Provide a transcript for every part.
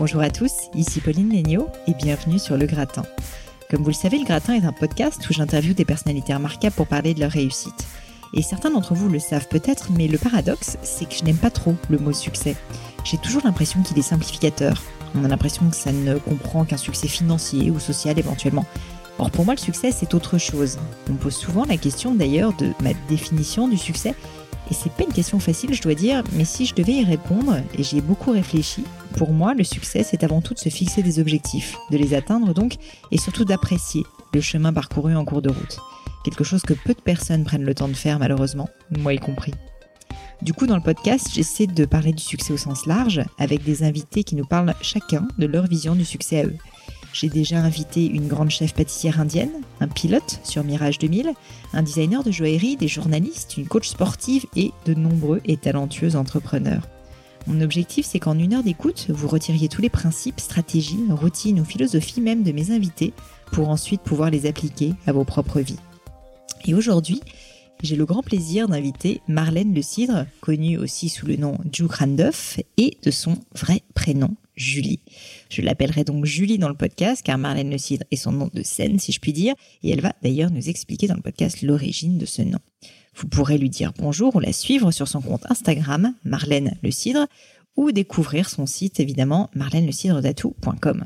Bonjour à tous, ici Pauline Legnaud et bienvenue sur Le Gratin. Comme vous le savez, Le Gratin est un podcast où j'interviewe des personnalités remarquables pour parler de leur réussite. Et certains d'entre vous le savent peut-être, mais le paradoxe, c'est que je n'aime pas trop le mot succès. J'ai toujours l'impression qu'il est simplificateur. On a l'impression que ça ne comprend qu'un succès financier ou social éventuellement. Or pour moi, le succès, c'est autre chose. On me pose souvent la question d'ailleurs de ma définition du succès et c'est pas une question facile, je dois dire, mais si je devais y répondre, et j'y ai beaucoup réfléchi, pour moi, le succès, c'est avant tout de se fixer des objectifs, de les atteindre donc, et surtout d'apprécier le chemin parcouru en cours de route. Quelque chose que peu de personnes prennent le temps de faire, malheureusement, moi y compris. Du coup, dans le podcast, j'essaie de parler du succès au sens large, avec des invités qui nous parlent chacun de leur vision du succès à eux. J'ai déjà invité une grande chef pâtissière indienne, un pilote sur Mirage 2000, un designer de joaillerie, des journalistes, une coach sportive et de nombreux et talentueux entrepreneurs. Mon objectif, c'est qu'en une heure d'écoute, vous retiriez tous les principes, stratégies, routines ou philosophies même de mes invités pour ensuite pouvoir les appliquer à vos propres vies. Et aujourd'hui, j'ai le grand plaisir d'inviter Marlène Le Cidre, connue aussi sous le nom Juke Randolph, et de son vrai prénom, Julie. Je l'appellerai donc Julie dans le podcast, car Marlène Le Cidre est son nom de scène, si je puis dire, et elle va d'ailleurs nous expliquer dans le podcast l'origine de ce nom. Vous pourrez lui dire bonjour ou la suivre sur son compte Instagram, Marlène Le Cidre, ou découvrir son site évidemment marlène-le-cidre-datou.com.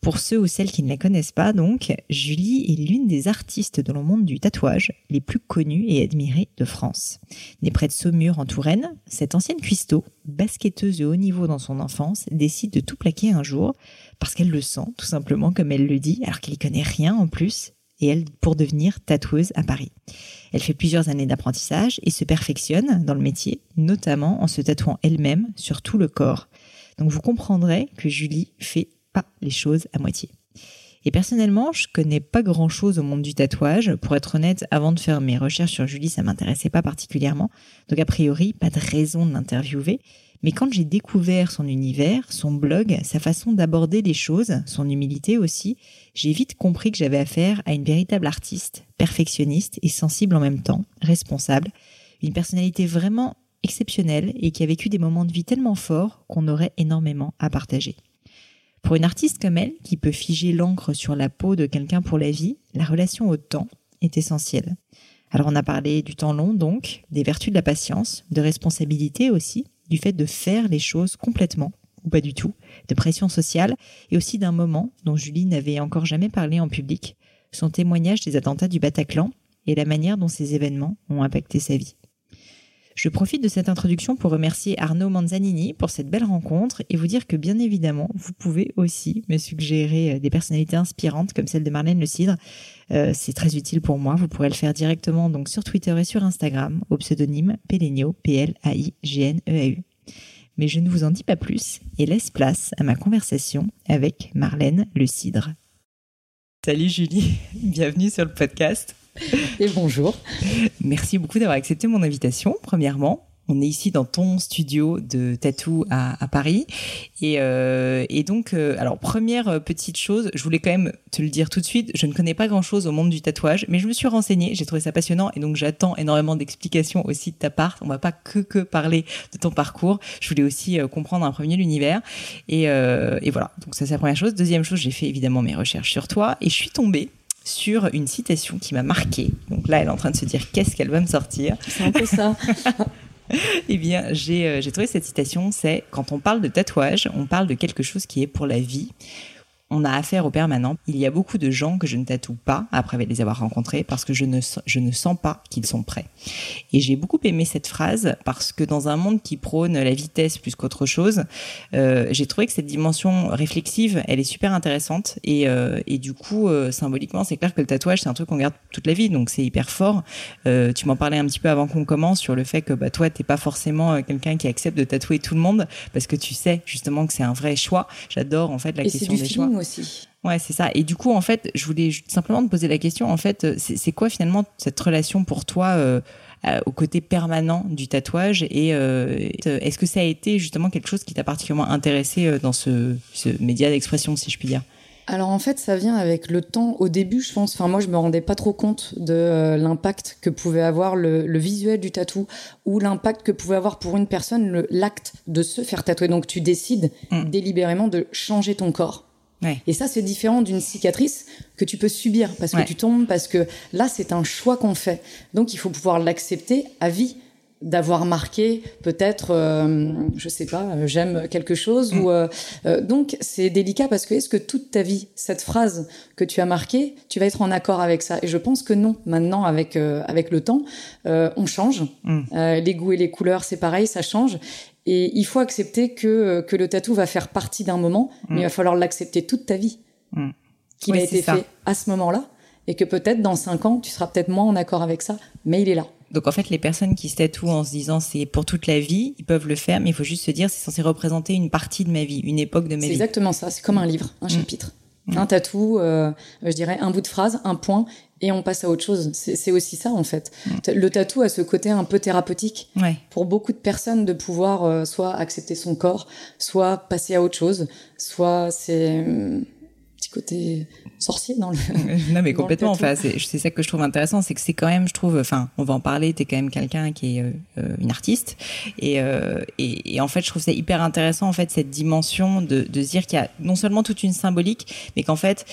Pour ceux ou celles qui ne la connaissent pas, donc, Julie est l'une des artistes dans le monde du tatouage les plus connues et admirées de France. Née près de Saumur en Touraine, cette ancienne cuistot, basketteuse de haut niveau dans son enfance, décide de tout plaquer un jour parce qu'elle le sent, tout simplement comme elle le dit, alors qu'elle n'y connaît rien en plus, et elle pour devenir tatoueuse à Paris. Elle fait plusieurs années d'apprentissage et se perfectionne dans le métier, notamment en se tatouant elle-même sur tout le corps. Donc vous comprendrez que Julie fait les choses à moitié. Et personnellement, je connais pas grand chose au monde du tatouage. Pour être honnête, avant de faire mes recherches sur Julie, ça m'intéressait pas particulièrement. Donc a priori, pas de raison de l'interviewer. Mais quand j'ai découvert son univers, son blog, sa façon d'aborder les choses, son humilité aussi, j'ai vite compris que j'avais affaire à une véritable artiste, perfectionniste et sensible en même temps, responsable, une personnalité vraiment exceptionnelle et qui a vécu des moments de vie tellement forts qu'on aurait énormément à partager. Pour une artiste comme elle, qui peut figer l'encre sur la peau de quelqu'un pour la vie, la relation au temps est essentielle. Alors on a parlé du temps long donc, des vertus de la patience, de responsabilité aussi, du fait de faire les choses complètement ou pas du tout, de pression sociale et aussi d'un moment dont Julie n'avait encore jamais parlé en public, son témoignage des attentats du Bataclan et la manière dont ces événements ont impacté sa vie. Je profite de cette introduction pour remercier Arnaud Manzanini pour cette belle rencontre et vous dire que bien évidemment, vous pouvez aussi me suggérer euh, des personnalités inspirantes comme celle de Marlène Le Cidre. Euh, c'est très utile pour moi. Vous pourrez le faire directement donc sur Twitter et sur Instagram au pseudonyme Pelenio, P-L-A-I-G-N-E-A-U. Mais je ne vous en dis pas plus et laisse place à ma conversation avec Marlène Le Cidre. Salut Julie, bienvenue sur le podcast. Et bonjour. Merci beaucoup d'avoir accepté mon invitation, premièrement. On est ici dans ton studio de tatou à, Paris. Et, euh, donc, euh, alors, première petite chose, je voulais quand même te le dire tout de suite, je ne connais pas grand-chose au monde du tatouage, mais je me suis renseignée, j'ai trouvé ça passionnant et donc j'attends énormément d'explications aussi de ta part. On va pas que, que parler de ton parcours, je voulais aussi euh, comprendre un premier l'univers. Et, et voilà, donc ça c'est la première chose. Deuxième chose, j'ai fait évidemment mes recherches sur toi et je suis tombée sur une citation qui m'a marquée. Donc là, elle est en train de se dire qu'est-ce qu'elle va me sortir? C'est un peu ça. eh bien, j'ai euh, trouvé cette citation, c'est quand on parle de tatouage, on parle de quelque chose qui est pour la vie on a affaire au permanent. Il y a beaucoup de gens que je ne tatoue pas après les avoir rencontrés parce que je ne, je ne sens pas qu'ils sont prêts. Et j'ai beaucoup aimé cette phrase parce que dans un monde qui prône la vitesse plus qu'autre chose, euh, j'ai trouvé que cette dimension réflexive, elle est super intéressante et, euh, et du coup, euh, symboliquement, c'est clair que le tatouage, c'est un truc qu'on garde toute la vie, donc c'est hyper fort. tu m'en parlais un petit peu avant qu'on commence sur le fait que bah, toi, t'es pas forcément quelqu'un qui accepte de tatouer tout le monde parce que tu sais justement que c'est un vrai choix. J'adore en fait la question des choix aussi. Ouais, c'est ça. Et du coup, en fait, je voulais simplement te poser la question. En fait, c'est quoi finalement cette relation pour toi euh, au côté permanent du tatouage Et euh, est-ce que ça a été justement quelque chose qui t'a particulièrement intéressé euh, dans ce, ce média d'expression, si je puis dire? Alors en fait, ça vient avec le temps. Au début, je pense, enfin moi, je me rendais pas trop compte de euh, l'impact que pouvait avoir le, visuel du tatou ou l'impact que pouvait avoir pour une personne l'acte de se faire tatouer. Donc tu décides mm. délibérément de changer ton corps. Et ça, c'est différent d'une cicatrice que tu peux subir parce que tu tombes, parce que là, c'est un choix qu'on fait. Donc, il faut pouvoir l'accepter à vie d'avoir marqué peut-être euh, je sais pas euh, j'aime quelque chose ou mm. euh, donc c'est délicat parce que est-ce que toute ta vie cette phrase que tu as marquée tu vas être en accord avec ça? Et je pense que non maintenant avec avec le temps on change mm. les goûts et les couleurs c'est pareil ça change et il faut accepter que que le tatou va faire partie d'un moment mais il va mm. falloir l'accepter toute ta vie qu'il a été fait à ce moment-là et que peut-être dans cinq ans tu seras peut-être moins en accord avec ça mais il est là donc en fait, les personnes qui se tatouent en se disant c'est pour toute la vie, ils peuvent le faire, mais il faut juste se dire c'est censé représenter une partie de ma vie, une époque de ma vie. C'est exactement ça. C'est comme un livre, un mm. chapitre, mm. un tatou, euh, je dirais un bout de phrase, un point, et on passe à autre chose. C'est aussi ça en fait. Mm. Le tatou a ce côté un peu thérapeutique pour beaucoup de personnes de pouvoir euh, soit accepter son corps, soit passer à autre chose, soit c'est côté sorcier dans le. non, mais complètement. Enfin, c'est ça que je trouve intéressant, c'est que c'est quand même, je trouve, enfin, on va en parler. T'es quand même quelqu'un qui est euh, euh, une artiste, et, euh, et, et, en fait, je trouve ça hyper intéressant, en fait, cette dimension de, de se dire qu'il y a non seulement toute une symbolique, mais qu'en fait,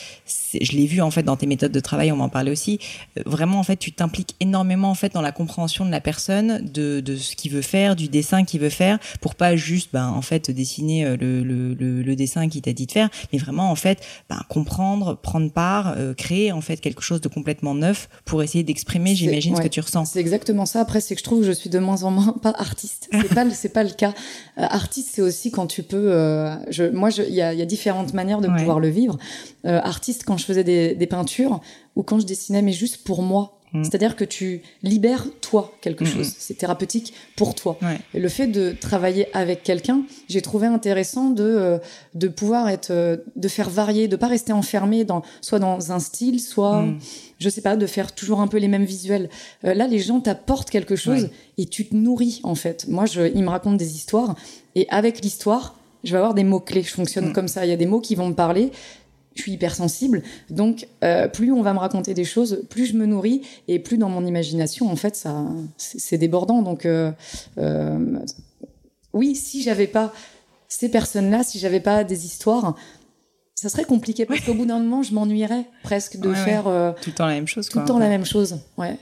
je l'ai vu en fait dans tes méthodes de travail, on m'en parlait aussi. vraiment, en fait, tu t'impliques énormément en fait dans la compréhension de la personne, de, de ce qu'il veut faire, du dessin qu'il veut faire, pour pas juste, ben, en fait, dessiner le, le, le, dessin qu'il t'a dit de faire, mais vraiment, en fait, ben, comprendre, prendre part, euh, créer en fait quelque chose de complètement neuf pour essayer d'exprimer, j'imagine, ce que tu ressens. C'est exactement ça. Après, c'est que je trouve que je suis de moins en moins pas artiste. C'est pas, c'est pas le cas. Euh, artiste, c'est aussi quand tu peux. Euh, je, moi, il y a, y a, différentes manières de pouvoir le vivre. artiste, quand je faisais des, des peintures ou quand je dessinais, mais juste pour moi Mm. C'est-à-dire que tu libères toi quelque mm, chose. Mm. C'est thérapeutique pour toi. Et le fait de travailler avec quelqu'un, j'ai trouvé intéressant de euh, de pouvoir être, euh, de faire varier, de pas rester enfermé dans soit dans un style, soit je sais pas, de faire toujours un peu les mêmes visuels. Euh, là, les gens t'apportent quelque chose et tu te nourris en fait. Moi, je, ils me racontent des histoires et avec l'histoire, je vais avoir des mots clés. Je fonctionne comme ça. Il y a des mots qui vont me parler je suis hypersensible. Donc, euh, plus on va me raconter des choses, plus je me nourris et plus dans mon imagination, en fait, ça, c'est débordant. Donc, euh, euh, oui, si j'avais pas ces personnes-là, si j'avais pas des histoires, ça serait compliqué parce qu'au bout d'un moment, je m'ennuierais presque de faire tout le temps la même chose. Tout le temps la même chose. Ouais.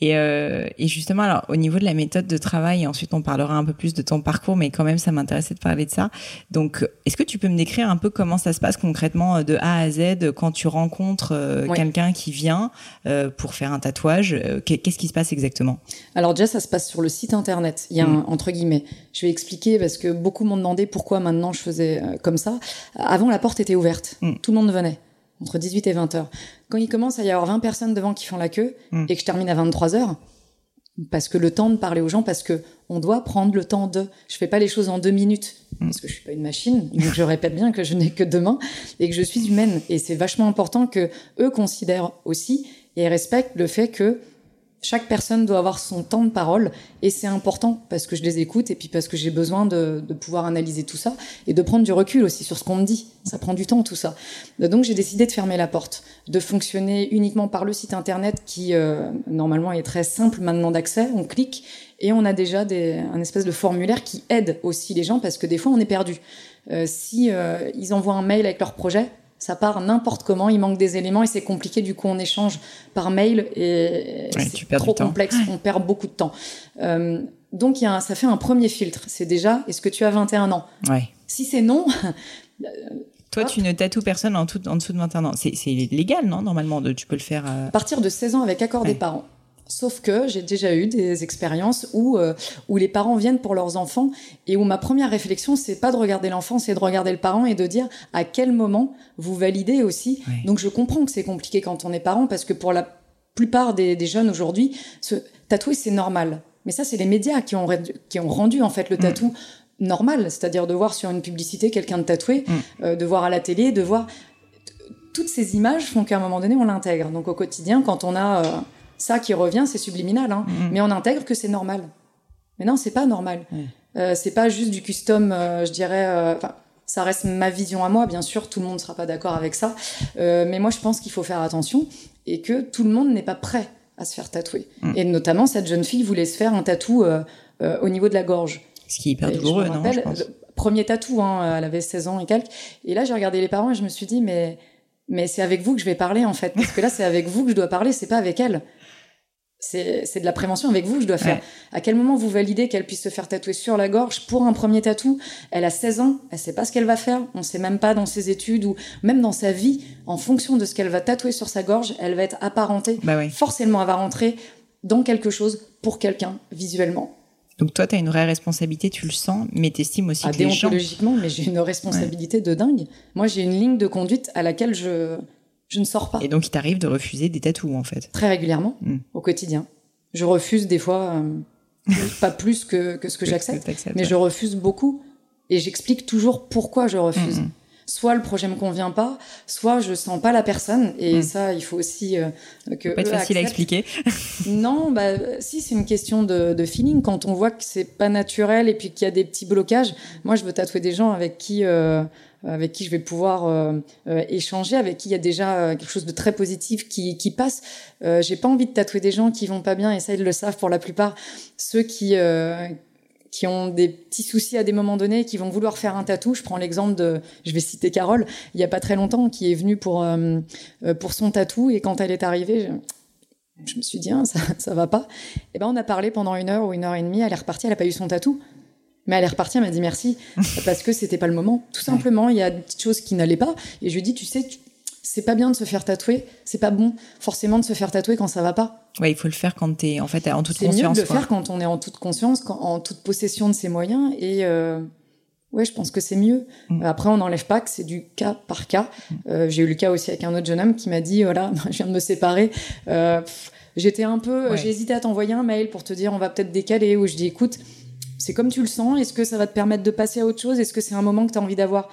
Et, euh, et, justement, alors au niveau de la méthode de travail, ensuite on parlera un peu plus de ton parcours, mais quand même ça m'intéressait de parler de ça. Donc, est-ce que tu peux me décrire un peu comment ça se passe concrètement euh, de A à Z quand tu rencontres euh, quelqu'un qui vient euh, pour faire un tatouage Qu'est-ce qui se passe exactement? Alors déjà, ça se passe sur le site internet. Il y a un, mm. entre guillemets. Je vais expliquer parce que beaucoup m'ont demandé pourquoi maintenant je faisais comme ça. Avant, la porte était ouverte. Mm. Tout le monde venait entre 18 et 20 heures. Quand il commence à y avoir 20 personnes devant qui font la queue hmm. et que je termine à 23 heures, parce que le temps de parler aux gens, parce que on doit prendre le temps de. Je fais pas les choses en deux minutes hmm. parce que je suis pas une machine, donc je répète bien que je n'ai que deux mains et que je suis humaine. Et c'est vachement important que eux considèrent aussi et respectent le fait que chaque personne doit avoir son temps de parole et c'est important parce que je les écoute et puis parce que j'ai besoin de, pouvoir analyser tout ça et de prendre du recul aussi sur ce qu'on me dit. Ça prend du temps tout ça. Donc j'ai décidé de fermer la porte, de fonctionner uniquement par le site internet qui euh, normalement est très simple maintenant d'accès. On clique et on a déjà des, un espèce de formulaire qui aide aussi les gens parce que des fois on est perdu. Euh, si euh, ils envoient un mail avec leur projet, ça part n'importe comment, il manque des éléments et c'est compliqué. Du coup, on échange par mail et c'est trop complexe, on perd beaucoup de temps. Euh, donc, y a ça fait un premier filtre. C'est déjà, est-ce que tu as 21 ans? Ouais. Si c'est non. Toi, tu ne tatoues personne en, tout, en dessous de 21 ans. C'est légal, non Normalement, de, tu peux le faire. Euh, à partir de 16 ans avec accord des parents. Sauf que j'ai déjà eu des expériences où euh, où les parents viennent pour leurs enfants et où ma première réflexion c'est pas de regarder l'enfant, c'est de regarder le parent et de dire à quel moment vous validez aussi. Donc je comprends que c'est compliqué quand on est parent parce que pour la plupart des, des jeunes aujourd'hui, tatouer c'est normal. Mais ça c'est les médias qui ont qui ont rendu en fait le mm. tatou normal, c'est-à-dire de voir sur une publicité quelqu'un de tatoué, mm. euh, de voir à la télé, de voir toutes ces images font qu'à un moment donné on l'intègre. Donc au quotidien quand on a euh, ça qui revient, c'est subliminal, hein. mm-hmm. mais on intègre que c'est normal. Mais non, c'est pas normal. Euh, c'est pas juste du custom, euh, je dirais. Euh, ça reste ma vision à moi. Bien sûr, tout le monde ne sera pas d'accord avec ça. Euh, mais moi, je pense qu'il faut faire attention et que tout le monde n'est pas prêt à se faire tatouer. Mm. Et notamment, cette jeune fille voulait se faire un tatou au niveau de la gorge. Ce qui est hyper douloureux, non je pense. Premier tatou, hein, elle avait 16 ans et quelques. Et là, j'ai regardé les parents et je me suis dit, mais, mais c'est avec vous que je vais parler, en fait. Parce que là, c'est avec vous que je dois parler, c'est pas avec elle c'est de la prévention avec vous que je dois faire. À quel moment vous validez qu'elle puisse se faire tatouer sur la gorge pour un premier tatou? Elle a 16 ans, elle sait pas ce qu'elle va faire, on sait même pas dans ses études ou même dans sa vie, en fonction de ce qu'elle va tatouer sur sa gorge, elle va être apparentée. Bah Forcément, elle va rentrer dans quelque chose pour quelqu'un visuellement. Donc toi, tu as une vraie responsabilité, tu le sens, mais tu estimes aussi ah, que les gens... mais j'ai une responsabilité de dingue. Moi, j'ai une ligne de conduite à laquelle je je ne sors pas. Et donc, il t'arrive de refuser des tatous, en fait Très régulièrement, hmm. au quotidien. Je refuse des fois, euh, pas plus que, que ce que j'accepte, mais je refuse beaucoup. Et j'explique toujours pourquoi je refuse. Hmm, hmm. Soit le projet me convient pas, soit je sens pas la personne. Et ça, il faut aussi euh, que. Pas être facile à expliquer. non, bah si, c'est une question de, de, feeling. Quand on voit que c'est pas naturel et puis qu'il y a des petits blocages, moi, je veux tatouer des gens avec qui. Euh, avec qui je vais pouvoir euh, euh, échanger, avec qui il y a déjà euh, quelque chose de très positif qui, passe. Euh, j'ai pas envie de tatouer des gens qui vont pas bien, et ça ils le savent pour la plupart. Ceux qui qui ont des petits soucis à des moments donnés, qui vont vouloir faire un tatou. Je prends l'exemple de, je vais citer Carole, il y a pas très longtemps, qui est venue pour pour son tatou, et quand elle est arrivée. Je, je me suis dit, hein, ça, ça va pas. Et eh ben, on a parlé pendant une heure ou une heure et demie. Elle est repartie, elle a pas eu son tatou. Mais elle est repartie, elle m'a dit merci parce que c'était pas le moment. Tout simplement, il y a des petites choses qui n'allaient pas et je lui ai dit tu sais c'est pas bien de se faire tatouer, c'est pas bon forcément de se faire tatouer quand ça va pas. Ouais, il faut le faire quand tu es en fait en toute conscience. C'est mieux de le faire quand on est en toute conscience, en toute possession de ses moyens et euh, ouais, je pense que c'est mieux. Mm. Après, on n'enlève pas que c'est du cas par cas. Mm. Euh, j'ai eu le cas aussi avec un autre jeune homme qui m'a dit voilà, je viens de me séparer. Euh, J'étais un peu, j'ai hésité à t'envoyer un mail pour te dire on va peut-être décaler. Ou je dis écoute c'est comme tu le sens. Est-ce que ça va te permettre de passer à autre chose? Est-ce que c'est un moment que tu as envie d'avoir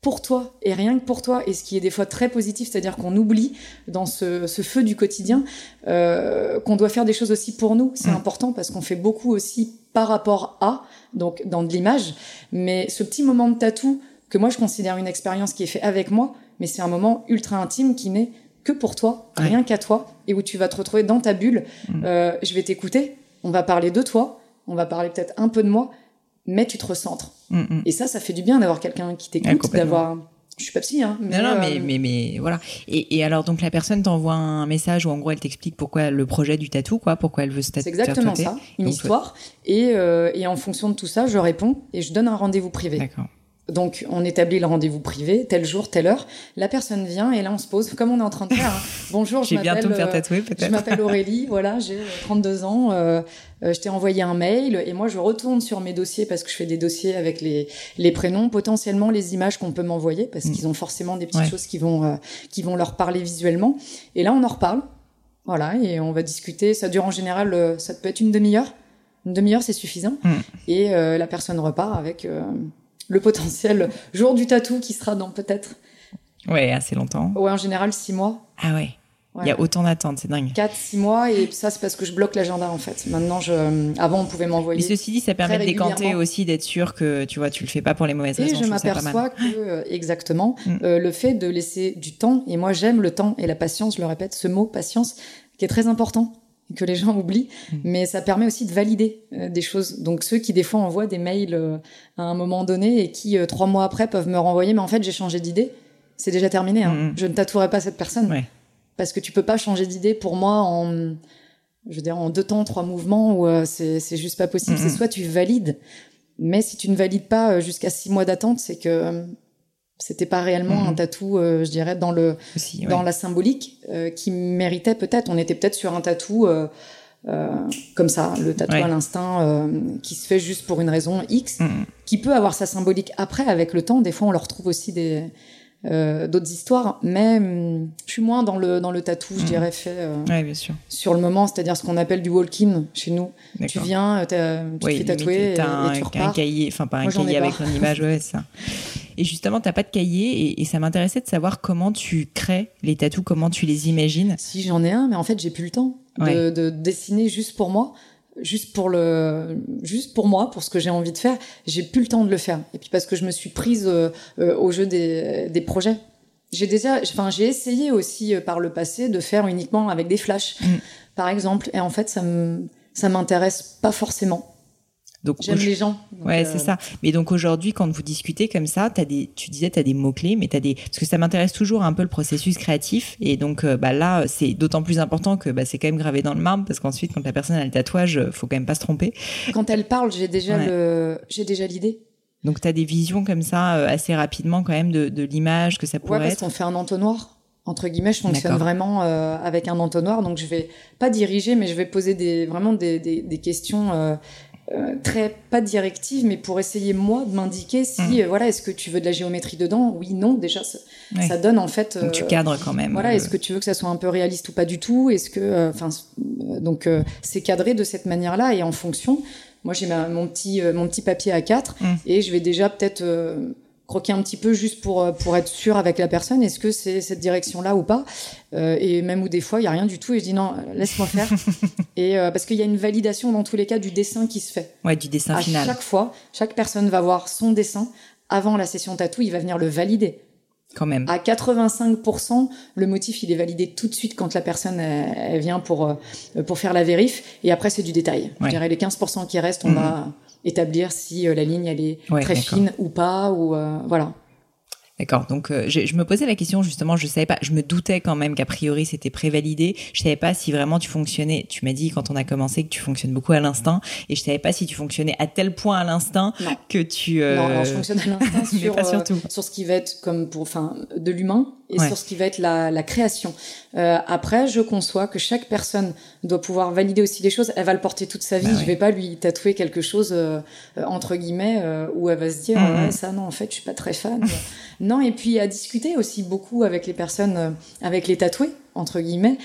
pour toi et rien que pour toi? Et ce qui est des fois très positif, c'est-à-dire qu'on oublie dans ce, feu du quotidien euh, qu'on doit faire des choses aussi pour nous. C'est mm. important parce qu'on fait beaucoup aussi par rapport à, donc dans de l'image. Mais ce petit moment de tatou que moi je considère une expérience qui est faite avec moi, mais c'est un moment ultra intime qui n'est que pour toi, rien qu'à toi, et où tu vas te retrouver dans ta bulle. Mm. Euh, je vais t'écouter, on va parler de toi, on va parler peut-être un peu de moi, mais tu te recentres. Mm, mm. Et ça, ça fait du bien d'avoir quelqu'un qui t'écoute, d'avoir. Je suis pas psy, hein. Mais, non, non, mais, euh, mais, mais, voilà. Et, et, alors, donc, la personne t'envoie un message où, en gros, elle t'explique pourquoi le projet du tatou, quoi, pourquoi elle veut se tatouer. C'est exactement ça, une histoire. Et, euh, et en fonction de tout ça, je réponds et je donne un rendez-vous privé. D'accord. Donc, on établit le rendez-vous privé, tel jour, telle heure. La personne vient et là, on se pose, comme on est en train de faire. Hein. Bonjour, je m'appelle. faire tatouer, peut-être. Je m'appelle Aurélie, voilà, j'ai 32 ans. Euh, euh, je t'ai envoyé un mail et moi, je retourne sur mes dossiers parce que je fais des dossiers avec les, les prénoms, potentiellement les images qu'on peut m'envoyer parce mm. qu'ils ont forcément des petites choses qui vont, euh, qui vont leur parler visuellement. Et là, on en reparle. Voilà, et on va discuter. Ça dure en général, euh, ça peut être une demi-heure. Une demi-heure, c'est suffisant. Mm. Et la personne repart avec le potentiel jour du tatou qui sera dans peut-être. Ouais, assez longtemps. Ouais, en général, six mois. Ah ouais. Il y a autant d'attentes, c'est dingue. 4, 6 mois, et ça, c'est parce que je bloque l'agenda, en fait. Maintenant, je, avant, on pouvait m'envoyer. Mais ceci dit, ça permet de décanter aussi, d'être sûr que, tu vois, tu le fais pas pour les mauvaises raisons. Et je m'aperçois que, euh, exactement, mm. euh, le fait de laisser du temps, et moi, j'aime le temps et la patience, je le répète, ce mot, patience, qui est très important que les gens oublient, mm. mais ça permet aussi de valider euh, des choses. Donc ceux qui des fois envoient des mails euh, à un moment donné et qui euh, trois mois après peuvent me renvoyer, mais en fait j'ai changé d'idée, c'est déjà terminé. Hein. Mm. Je ne tatouerai pas cette personne parce que tu peux pas changer d'idée pour moi en, je veux dire en deux temps, trois mouvements ou c'est c'est juste pas possible. C'est soit tu valides, mais si tu ne valides pas jusqu'à six mois d'attente, c'est que c'était pas réellement un mhm. tatou, euh, je dirais, dans le dans la symbolique euh, qui méritait peut-être. On était peut-être sur un tatou euh, comme ça, le tatou à l'instinct qui se fait juste pour une raison X, mhm. qui peut avoir sa symbolique après avec le temps. Des fois, on leur trouve aussi des d'autres histoires, mais hum, je suis moins dans le dans le tatou, je mhm. dirais fait bien sûr. sur le moment, c'est-à-dire ce qu'on appelle du walk-in chez nous. Tu viens, tu te fais tatouer et, un, tu repars. un cahier, enfin pas un cahier avec une image, ouais, ça. Et justement, t'as pas de cahier et, ça m'intéressait de savoir comment tu crées les tatous, comment tu les imagines. Si j'en ai un, mais en fait j'ai plus le temps de, dessiner juste pour moi. Juste pour le, juste pour moi, pour ce que j'ai envie de faire, j'ai plus le temps de le faire. Et puis parce que je me suis prise au jeu des, des projets. J'ai déjà, enfin, j'ai essayé aussi par le passé de faire uniquement avec des flashs, mm. par exemple. Et en fait, ça me, ça m'intéresse pas forcément. Donc, J'aime les gens. ouais, c'est euh, ça. Mais donc aujourd'hui, quand vous discutez comme ça, as des, tu disais, tu as des mots-clés, mais tu as des. Parce que ça m'intéresse toujours un peu le processus créatif. Et donc euh, bah, là, c'est d'autant plus important que bah, c'est quand même gravé dans le marbre, parce qu'ensuite, quand la personne a le tatouage, faut quand même pas se tromper. Quand elle parle, j'ai déjà le, j'ai déjà l'idée. Donc tu as des visions comme ça euh, assez rapidement quand même de, de l'image que ça pourrait ouais, parce qu'on fait un entonnoir entre guillemets, je fonctionne vraiment euh, avec un entonnoir, donc je vais pas diriger, mais je vais poser des, vraiment des, des, des questions euh, euh, très pas directives, mais pour essayer moi de m'indiquer si mmh. euh, voilà, est-ce que tu veux de la géométrie dedans? Oui, non, déjà ça, ça donne en fait. donc tu cadres quand même. Voilà, est-ce que tu veux que ça soit un peu réaliste ou pas du tout? Est-ce que, enfin, donc c'est cadré de cette manière-là et en fonction. Moi, j'ai mon petit mon petit papier à 4 mmh. et je vais déjà peut-être croquer un petit peu juste pour euh, pour être sûr avec la personne. Est-ce que c'est cette direction là ou pas? Euh, et même où des fois il y a rien du tout et je dis non laisse-moi faire. Et euh, parce qu'il y a une validation dans tous les cas du dessin qui se fait. Ouais du dessin à final. chaque fois chaque personne va voir son dessin avant la session tatou il va venir le valider. Quand même. À 85% le motif il est validé tout de suite quand la personne elle, vient pour pour faire la vérif. Et après c'est du détail. Je dirais les 15% qui restent on mhm. va établir si euh, la ligne elle est très fine ou pas ou euh, voilà. D'accord. Donc, euh, je, je, me posais la question justement. Je savais pas. Je me doutais quand même qu'a priori c'était prévalidé. Je savais pas si vraiment tu fonctionnais. Tu m'as dit quand on a commencé que tu fonctionnes beaucoup à l'instinct, et je savais pas si tu fonctionnais à tel point à l'instinct que tu. Euh... Non, je fonctionne à l'instinct sur, euh, sur ce qui va être comme pour, enfin, de l'humain et sur ce qui va être la, la création. Euh, après, je conçois que chaque personne doit pouvoir valider aussi les choses. Elle va le porter toute sa vie. Bah je vais pas lui tatouer quelque chose euh, entre guillemets où elle va se dire ouais, ça non en fait je suis pas très fan. Non, et puis à discuter aussi beaucoup avec les personnes, euh, avec les tatoués, entre guillemets.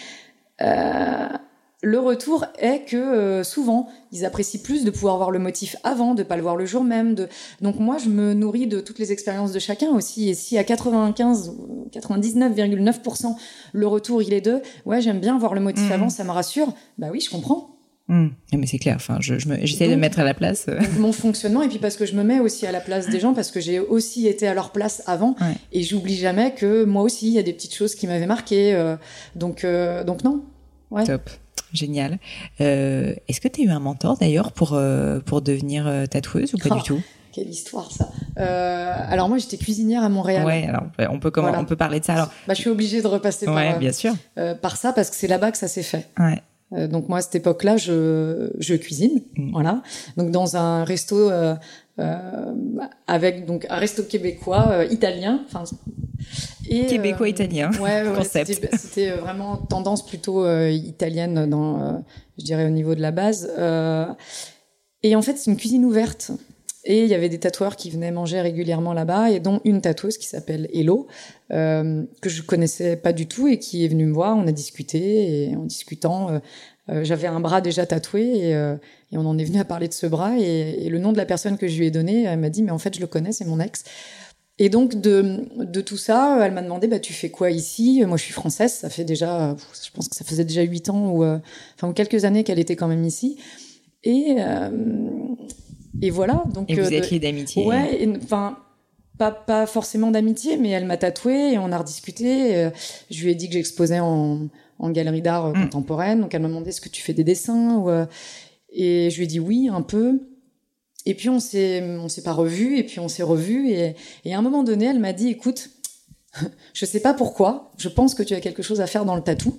Le retour est que euh, souvent, ils apprécient plus de pouvoir voir le motif avant, de pas le voir le jour même. De... Donc moi, je me nourris de toutes les expériences de chacun aussi. Et si à 95, 99,9% le retour il est de, ouais, j'aime bien voir le motif mmh. avant, ça me rassure. Bah oui, je comprends. Hmm. Mais c'est clair. Enfin, je, j'essaie de me mettre à la place. Euh. Mon fonctionnement et puis parce que je me mets aussi à la place des gens parce que j'ai aussi été à leur place avant et j'oublie jamais que moi aussi il y a des petites choses qui m'avaient marqué. Euh, donc euh, donc non. Ouais. Top. Génial. est-ce que tu as eu un mentor d'ailleurs pour pour devenir tatoueuse ou pas du oh, tout? Quelle histoire ça. alors moi j'étais cuisinière à Montréal. Ouais. Alors on peut comment on peut parler de ça alors. Bah, je suis obligée de repasser par bien sûr. par ça parce que c'est là-bas que ça s'est fait. Ouais. Euh, donc moi à cette époque-là, je, je cuisine, mm. voilà. Donc dans un resto euh, euh, avec donc un resto québécois euh, italien, enfin et québécois italien. Ouais, ouais c'était vraiment tendance plutôt italienne dans, je dirais au niveau de la base. et en fait, c'est une cuisine ouverte. Et il y avait des tatoueurs qui venaient manger régulièrement là-bas, et dont une tatoueuse qui s'appelle Hello, euh, que je connaissais pas du tout et qui est venue me voir. On a discuté et en discutant, euh, euh j'avais un bras déjà tatoué et, euh, et, on en est venu à parler de ce bras et, et, le nom de la personne que je lui ai donné, elle m'a dit mais en fait je le connais, c'est mon ex. Et donc de, de tout ça, elle m'a demandé bah tu fais quoi ici? Moi je suis française, ça fait déjà, je pense que ça faisait déjà huit ans ou enfin quelques années qu'elle était quand même ici. Et et voilà. Donc, et vous euh, êtes liés d'amitié. Ouais, enfin. Pas, pas, forcément d'amitié, mais elle m'a tatoué et on a rediscuté. Euh, je lui ai dit que j'exposais en, en, galerie d'art euh, mm. contemporaine, donc elle m'a demandé est-ce que tu fais des dessins ou, et je lui ai dit oui un peu. Et puis on s'est on s'est pas revu et puis on s'est revu et, et à un moment donné elle m'a dit écoute je sais pas pourquoi je pense que tu as quelque chose à faire dans le tatou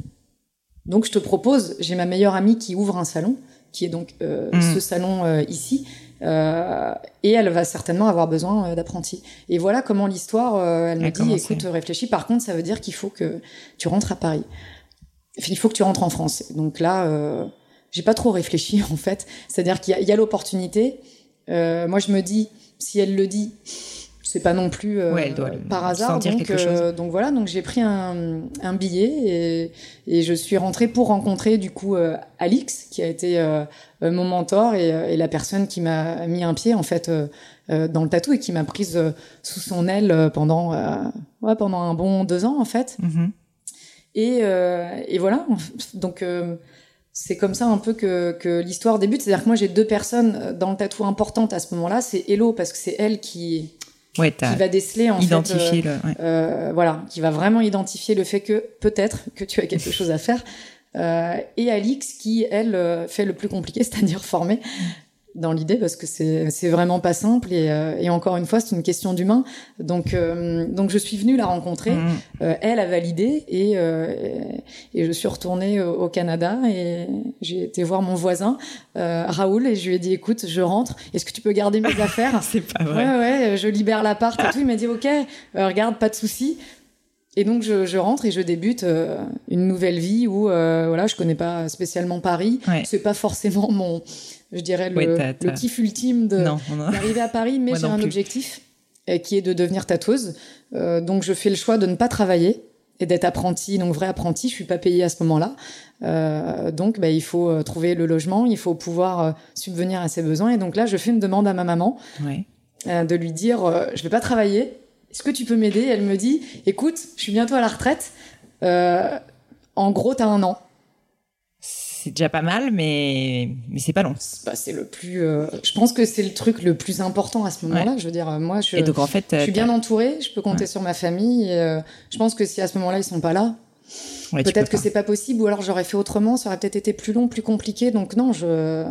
donc je te propose j'ai ma meilleure amie qui ouvre un salon qui est donc mm. ce salon ici euh, et elle va certainement avoir besoin euh, d'apprentis. Et voilà comment l'histoire, euh, elle me dit, écoute, réfléchis. Par contre, ça veut dire qu'il faut que tu rentres à Paris. Il faut que tu rentres en France. Donc là, euh, j'ai pas trop réfléchi en fait. C'est-à-dire qu'il y a, a l'opportunité. moi, je me dis, si elle le dit, c'est pas non plus euh, par hasard. Donc, euh, donc, voilà, donc j'ai pris un, un billet et, et, je suis rentrée pour rencontrer du coup euh, Alix, qui a été euh, mon mentor et, et, la personne qui m'a mis un pied en fait dans le tatou et qui m'a prise sous son aile pendant ouais, pendant un bon deux ans en fait. Mm-hmm. Et, et voilà, donc c'est comme ça un peu que, que l'histoire débute. C'est-à-dire que moi, j'ai deux personnes dans le tatou importantes à ce moment-là. C'est Hello, parce que c'est elle qui, ouais, qui va déceler en identifier fait, le, ouais. euh, voilà, qui va vraiment identifier le fait que peut-être que tu as quelque chose à faire. Euh, et Alix qui elle euh, fait le plus compliqué, c'est-à-dire former dans l'idée parce que c'est c'est vraiment pas simple et, euh, et encore une fois c'est une question d'humain donc euh, donc je suis venue la rencontrer Mmh. Euh, elle a validé et euh, et je suis retournée au, au Canada et j'ai été voir mon voisin euh, Raoul et je lui ai dit écoute je rentre est-ce que tu peux garder mes affaires C'est pas vrai. Ouais, ouais, je libère l'appart et tout. Il m'a dit, OK, euh, regarde, pas de souci. Et donc, je, je rentre et je débute euh, une nouvelle vie où, euh, voilà, je connais pas spécialement Paris. Ouais. C'est pas forcément mon, je dirais, le, t'as- le kiff ultime d'arriver à Paris, mais j'ai un plus. objectif euh, qui est de devenir tatoueuse. Euh, donc, je fais le choix de ne pas travailler et d'être apprenti, donc vrai apprenti. Je suis pas payée à ce moment-là. Euh, donc, bah, il faut trouver le logement, il faut pouvoir subvenir à ses besoins. Et donc là, je fais une demande à ma maman euh, de lui dire je vais pas travailler est-ce que tu peux m'aider? Elle me dit écoute je suis bientôt à la retraite en gros t'as un an C'est déjà pas mal, mais, mais c'est pas long. c'est bah, c'est le plus euh, je pense que c'est le truc le plus important à ce moment-là je veux dire euh, moi je, Et donc, en fait, je suis bien entourée je peux compter sur ma famille et, euh, je pense que si à ce moment-là ils sont pas là ouais, peut-être que c'est pas possible ou alors j'aurais fait autrement ça aurait peut-être été plus long plus compliqué. Donc non je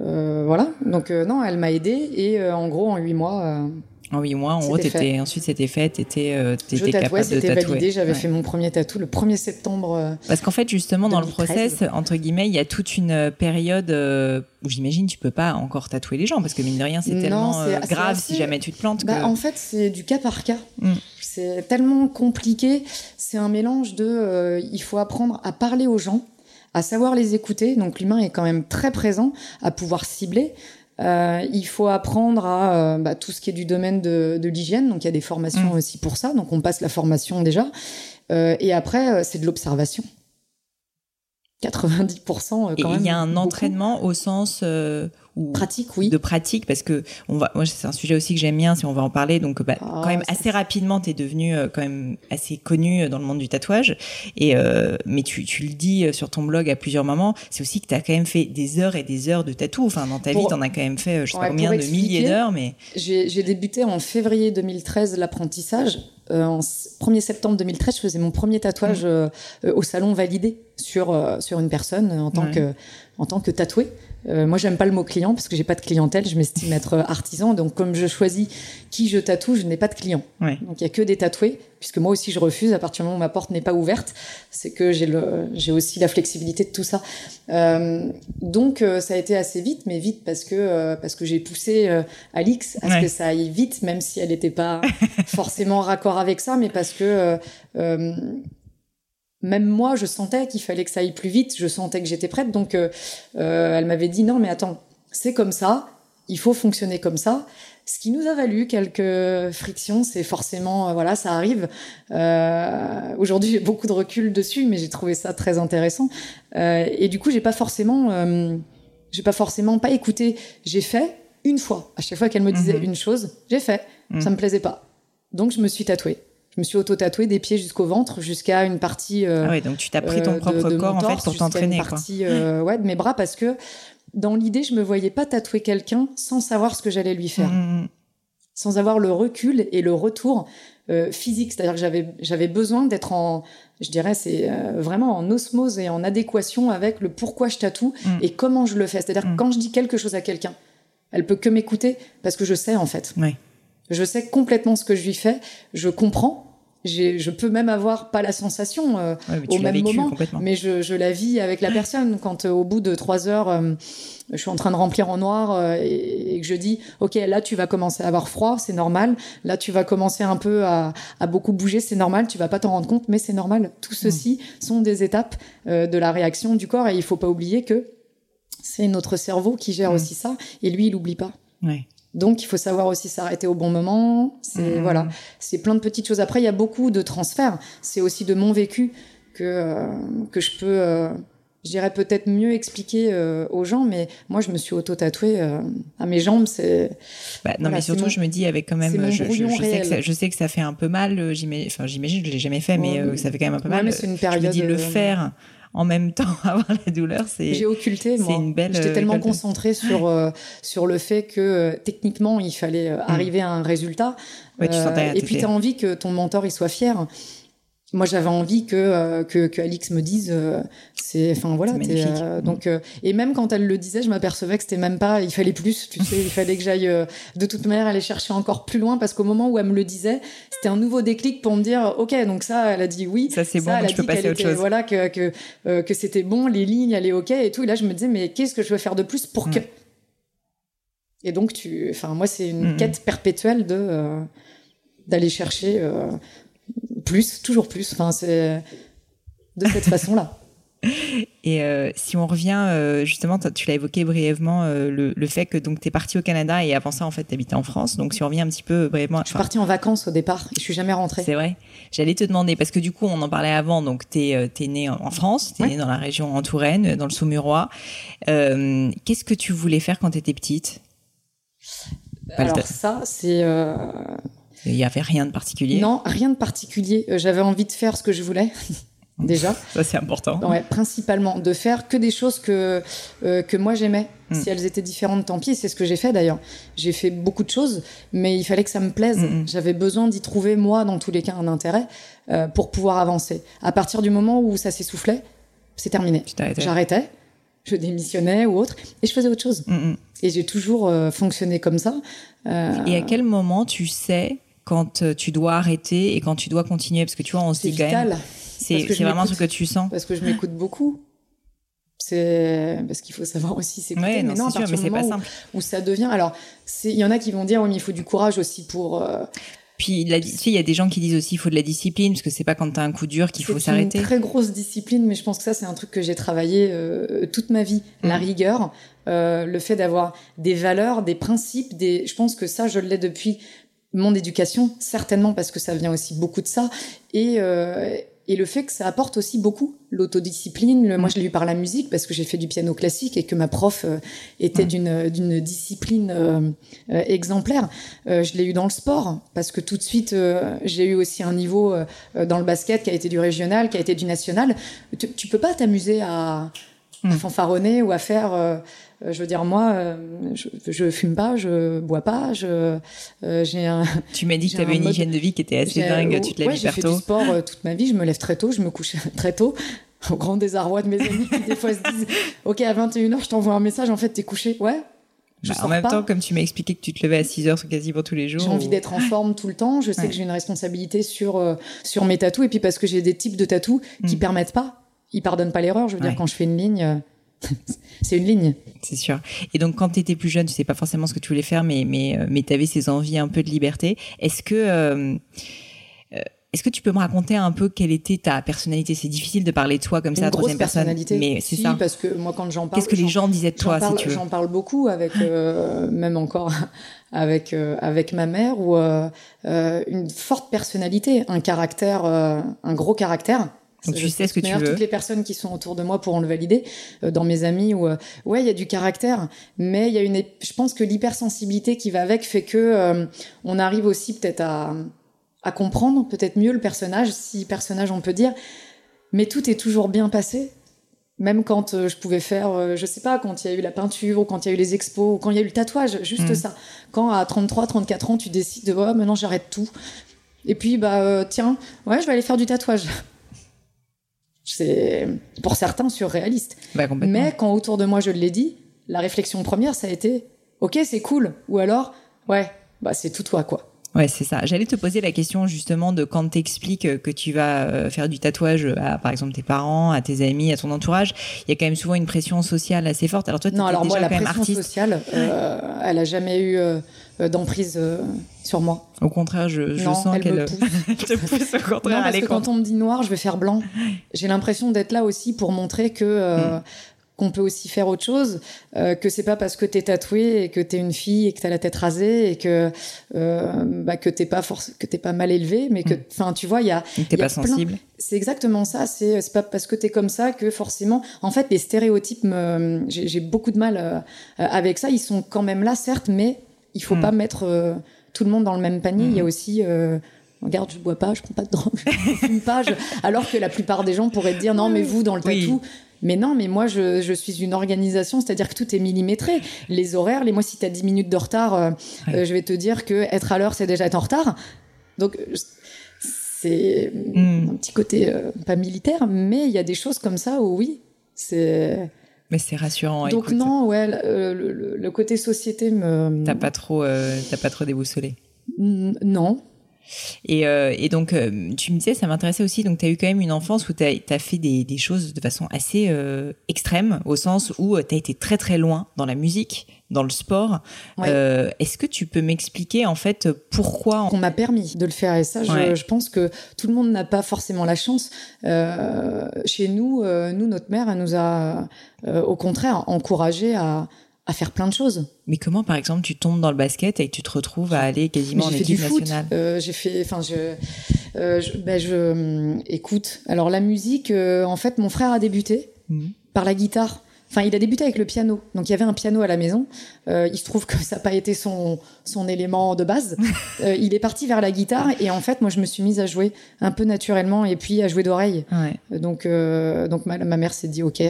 euh, voilà. Donc euh, non elle m'a aidée et en gros en huit mois En huit mois, en gros, ensuite c'était fait, t'étais, euh, capable de c'était tatouer. validé j'avais Ouais. fait mon premier tatou le 1er septembre euh, Parce qu'en fait, justement, dans le 2013. process, entre guillemets, il y a toute une euh, période euh, où j'imagine tu peux pas encore tatouer les gens parce que mine de rien, c'est tellement grave assez- si jamais tu te plantes. Bah, que... en fait, c'est du cas par cas. Mm. C'est tellement compliqué. C'est un mélange de. il faut apprendre à parler aux gens, à savoir les écouter. Donc l'humain est quand même très présent, à pouvoir cibler. Euh, il faut apprendre à euh, bah, tout ce qui est du domaine de, de l'hygiène. Donc il y a des formations Mm. aussi pour ça. Donc on passe la formation déjà. Euh, et après, c'est de l'observation. 90% euh, Et quand même. il y a un beaucoup. entraînement au sens euh, pratique, oui. de pratique parce que on va moi c'est un sujet aussi que j'aime bien si on va en parler donc bah, Ah, quand même assez rapidement tu es devenu euh, quand même assez connu dans le monde du tatouage et euh, mais tu, tu le dis euh, sur ton blog à plusieurs moments c'est aussi que tu as quand même fait des heures et des heures de tatou enfin dans ta Pour- vie tu en as quand même fait euh, je sais Ouais, pas combien de milliers d'heures mais J'ai j'ai débuté en février 2013 l'apprentissage. Euh, en s- 1er septembre 2013, je faisais mon premier tatouage Mmh. euh, euh, au salon validé sur euh, sur une personne en tant Ouais. que en tant que tatoué. Euh, moi, j'aime pas le mot client parce que j'ai pas de clientèle. Je m'estime être euh, artisan. Donc, comme je choisis qui je tatoue, je n'ai pas de clients. ouais Donc, il y a que des tatoués, puisque moi aussi je refuse à partir du moment où ma porte n'est pas ouverte. C'est que j'ai le, j'ai aussi la flexibilité de tout ça. Euh, donc, euh, ça a été assez vite, mais vite parce que euh, parce que j'ai poussé euh, Alix à ce que ça aille vite, même si elle n'était pas forcément raccord avec ça, mais parce que même moi, je sentais qu'il fallait que ça aille plus vite. Je sentais que j'étais prête. Donc, euh, euh, elle m'avait dit non, mais attends, c'est comme ça. Il faut fonctionner comme ça. Ce qui nous a valu quelques frictions, c'est forcément, euh, voilà, ça arrive. Aujourd'hui, j'ai beaucoup de recul dessus, mais j'ai trouvé ça très intéressant. Et du coup, j'ai pas forcément, j'ai pas forcément pas écouté. J'ai fait une fois. À chaque fois qu'elle me disait Mhm. une chose, j'ai fait. Mhm. Ça me plaisait pas. Donc, je me suis tatouée. Je me suis auto-tatouée des pieds jusqu'au ventre, jusqu'à une partie. euh, ah ouais donc tu t'as pris ton euh, de- propre de mon corps en fait pour une t'entraîner quoi partie, euh, ouais, de mes bras parce que dans l'idée, je me voyais pas tatouer quelqu'un sans savoir ce que j'allais lui faire, Mm, mm, sans avoir le recul et le retour euh, physique. C'est-à-dire que j'avais j'avais besoin d'être en, je dirais, c'est vraiment en osmose et en adéquation avec le pourquoi je tatoue Mm. et comment je le fais. C'est-à-dire que quand je dis quelque chose à quelqu'un, elle peut que m'écouter parce que je sais en fait. Ouais. Je sais complètement ce que je lui fais. Je comprends. Je peux même avoir pas la sensation. euh, Ouais, au même vécu moment, mais je, je la vis avec la personne. Quand euh, au bout de trois heures, euh, je suis en train de remplir en noir euh, et, et que je dis, ok, là tu vas commencer à avoir froid, c'est normal. Là tu vas commencer un peu à, à beaucoup bouger, c'est normal. Tu vas pas t'en rendre compte, mais c'est normal. Tout ceci sont des étapes euh, de la réaction du corps et il faut pas oublier que c'est notre cerveau qui gère Mm. aussi ça et lui il oublie pas. ouais Donc il faut savoir aussi s'arrêter au bon moment. C'est Mhm. voilà, c'est plein de petites choses. Après il y a beaucoup de transferts. C'est aussi de mon vécu que euh, que je peux, euh, je dirais peut-être mieux expliquer euh, aux gens. Mais moi je me suis auto tatouée à mes jambes. C'est Bah, non, Voilà, mais surtout, mon- je me dis avec quand même, je, je, brouillon je sais que ça, je sais que ça fait un peu mal. euh, J'imagine, enfin, j'imagine, je l'ai jamais fait, mais Ouais. euh, ça fait quand même un peu Ouais, mal. mais c'est une Je me période, dis le euh, faire en même temps avoir la douleur, c'est. J'ai occulté, moi. une belle. J'étais tellement concentrée sur sur le fait que techniquement il fallait mm. arriver à un résultat. Ouais, tu et puis tu as envie que ton mentor il soit fier moi j'avais envie que, euh, que, que Alix me dise euh, c'est enfin voilà euh, donc et même quand elle le disait je m'apercevais que c'était même pas il fallait plus tu sais il fallait que j'aille de toute manière aller chercher encore plus loin parce qu'au moment où elle me le disait c'était un nouveau déclic pour me dire ok donc ça elle a dit oui. Ça c'est bon elle je peux passer autre chose. voilà que que, que c'était bon les lignes allaient ok et tout. Et là je me disais mais qu'est-ce que je veux faire de plus pour que? Et donc tu enfin moi c'est une quête perpétuelle de d'aller chercher plus, toujours plus. Enfin, c'est de cette façon-là. Et euh, si on revient, euh, justement, tu l'as évoqué brièvement, euh, le, fait que tu es parti au Canada et avant ça, en fait, tu habitais en France. Donc si on revient un petit peu brièvement. Je suis partie en vacances au départ et je suis jamais rentrée. C'est vrai. J'allais te demander, parce que du coup, on en parlait avant, donc tu es, es, né en France, tu es né dans la région en Touraine, dans le Saumurois. Qu'est-ce que tu voulais faire quand tu étais petite? Alors ça, c'est il n'y avait rien de particulier? Non, rien de particulier. Euh, j'avais envie de faire ce que je voulais. Déjà. Ça, c'est important. Ouais, principalement. De faire que des choses que, euh, que moi j'aimais. Hmm. Si elles étaient différentes, tant pis. C'est ce que j'ai fait d'ailleurs. J'ai fait beaucoup de choses, mais il fallait que ça me plaise. Hmm, hmm. J'avais besoin d'y trouver, moi, dans tous les cas, un intérêt euh, pour pouvoir avancer. À partir du moment où ça s'essoufflait, c'est terminé. J'arrêtais, je démissionnais ou autre, et je faisais autre chose. Et j'ai toujours fonctionné comme ça. Et à quel moment tu sais quand euh, tu dois arrêter et quand tu dois continuer Parce que tu vois, on se dit quand même. C'est vraiment ce que tu sens. Parce que je m'écoute beaucoup. C'est parce qu'il faut savoir aussi s'écouter. non, mais non, sûr, mais c'est pas simple. Où, ça devient. Alors, il y en a qui vont dire, oui, mais il faut du courage aussi pour. Euh, puis il y a des gens qui disent aussi il faut de la discipline parce que c'est pas quand t'as un coup dur qu'il faut s'arrêter. C'est une très grosse discipline, mais je pense que ça c'est un truc que j'ai travaillé euh, toute ma vie, la mm. rigueur, le fait d'avoir des valeurs, des principes, des. Je pense que ça je l'ai depuis mon éducation, certainement parce que ça vient aussi beaucoup de ça, et, euh, et le fait que ça apporte aussi beaucoup l'autodiscipline. Le, moi, je l'ai eu par la musique parce que j'ai fait du piano classique et que ma prof euh, était d'une d'une discipline euh, exemplaire. je l'ai eu dans le sport parce que tout de suite, j'ai eu aussi un niveau dans le basket qui a été du régional, qui a été du national. Tu, tu peux pas t'amuser à, à, mm. fanfaronner ou à faire euh, je veux dire, moi, euh, je, je fume pas, je bois pas, je euh, j'ai un. Tu m'as dit que tu avais une hygiène de vie qui était assez dingue. Tu te lèves ouais. J'ai fait du sport toute ma vie. Je me lève très tôt, je me couche très tôt. Au grand désarroi de mes amis qui des fois se disent Ok, à 21h, je t'envoie un message, en fait, t'es couché. Ouais, bah, en même temps, comme tu m'as expliqué que tu te levais à 6 heures quasiment tous les jours. J'ai envie d'être en forme tout le temps. Je sais que j'ai une responsabilité sur, sur mes tatous. Et puis parce que j'ai des types de tatous qui mm. permettent pas, ils pardonnent pas l'erreur. Je veux dire, quand je fais une ligne, c'est une ligne. C'est sûr. Et donc, quand tu étais plus jeune, tu sais pas forcément ce que tu voulais faire, mais, mais, euh, mais tu avais ces envies un peu de liberté. Est-ce que, euh, euh, est-ce que tu peux me raconter un peu quelle était ta personnalité? C'est difficile de parler de toi comme ça à troisième personne. Mais c'est ça. parce que moi, quand j'en parle. Qu'est-ce que les gens disaient de toi, si tu veux? J'en parle beaucoup avec, même encore avec, avec ma mère, ou une forte personnalité, un caractère, un gros caractère donc tu sais ce que tu veux. Toutes les personnes qui sont autour de moi pourront le valider, euh, dans mes amis ou euh, ouais, il y a du caractère, mais il y a une. Je pense que l'hypersensibilité qui va avec fait que euh, on arrive aussi peut-être à, à comprendre peut-être mieux le personnage, si personnage on peut dire, mais tout est toujours bien passé. Même quand je pouvais faire, je sais pas, quand il y a eu la peinture, ou quand il y a eu les expos, ou quand il y a eu le tatouage, juste mm. ça. Quand à 33, 34 ans, tu décides de, oh, maintenant j'arrête tout. Et puis, bah, tiens, ouais, je vais aller faire du tatouage. C'est pour certains surréaliste. Bah, Mais quand autour de moi je l'ai dit, la réflexion première ça a été ok c'est cool ou alors ouais bah c'est tout toi quoi. Ouais, c'est ça. J'allais te poser la question justement de quand t'expliques que tu vas euh, faire du tatouage à, par exemple, tes parents, à tes amis, à ton entourage. Il y a quand même souvent une pression sociale assez forte. Alors toi, non, alors déjà moi, la pression sociale, euh, elle a jamais eu euh, d'emprise sur moi. Au contraire, je, sens qu'elle te pousse au contraire. Non, parce que quand on me dit noir, je vais faire blanc. J'ai l'impression d'être là aussi pour montrer que mm qu'on peut aussi faire autre chose, euh, que c'est pas parce que t'es tatoué et que t'es une fille et que t'as la tête rasée et que euh, bah, que t'es pas force, que t'es pas mal élevé, mais que, mm. enfin, tu vois, il y a, t'es pas sensible. C'est exactement ça. C'est c'est pas parce que t'es comme ça que forcément, en fait, les stéréotypes, j'ai beaucoup de mal euh, avec ça. Ils sont quand même là, certes, mais il faut mm. pas mettre euh, tout le monde dans le même panier. Il y a mm. aussi regarde, je bois pas, je prends pas de drogue, je fume pas. Alors que la plupart des gens pourraient te dire non, mais vous dans le tatou. Mais non, mais moi, je, suis une organisation, c'est-à-dire que tout est millimétré. Les horaires, les moi, si tu as 10 minutes de retard, euh, euh, je vais te dire que être à l'heure, c'est déjà être en retard. Donc, c'est un petit côté euh, pas militaire, mais il y a des choses comme ça où oui, c'est. Mais c'est rassurant. Donc non, ouais, le, côté société me. T'as pas trop, t'as pas trop déboussolé. Non, et, euh, et donc, euh, tu me disais, ça m'intéressait aussi, donc tu as eu quand même une enfance où tu as, fait des, des, choses de façon assez euh, extrême, au sens où tu as été très très loin dans la musique, dans le sport. Est-ce que tu peux m'expliquer en fait pourquoi On m'a permis de le faire et ça, je, je pense que tout le monde n'a pas forcément la chance. chez nous, nous, notre mère, elle nous a au contraire encouragé à à faire plein de choses. Mais comment, par exemple, tu tombes dans le basket et tu te retrouves à aller quasiment en équipe nationale? Euh, J'ai fait, enfin, je, euh, je, ben je euh, écoute. Alors la musique, euh, en fait, mon frère a débuté mhm. par la guitare. Enfin, il a débuté avec le piano. Donc, il y avait un piano à la maison. Euh, il se trouve que ça n'a pas été son, son élément de base. euh, il est parti vers la guitare. Et en fait, moi, je me suis mise à jouer un peu naturellement et puis à jouer d'oreille. Ouais. Donc, donc ma, ma mère s'est dit, OK,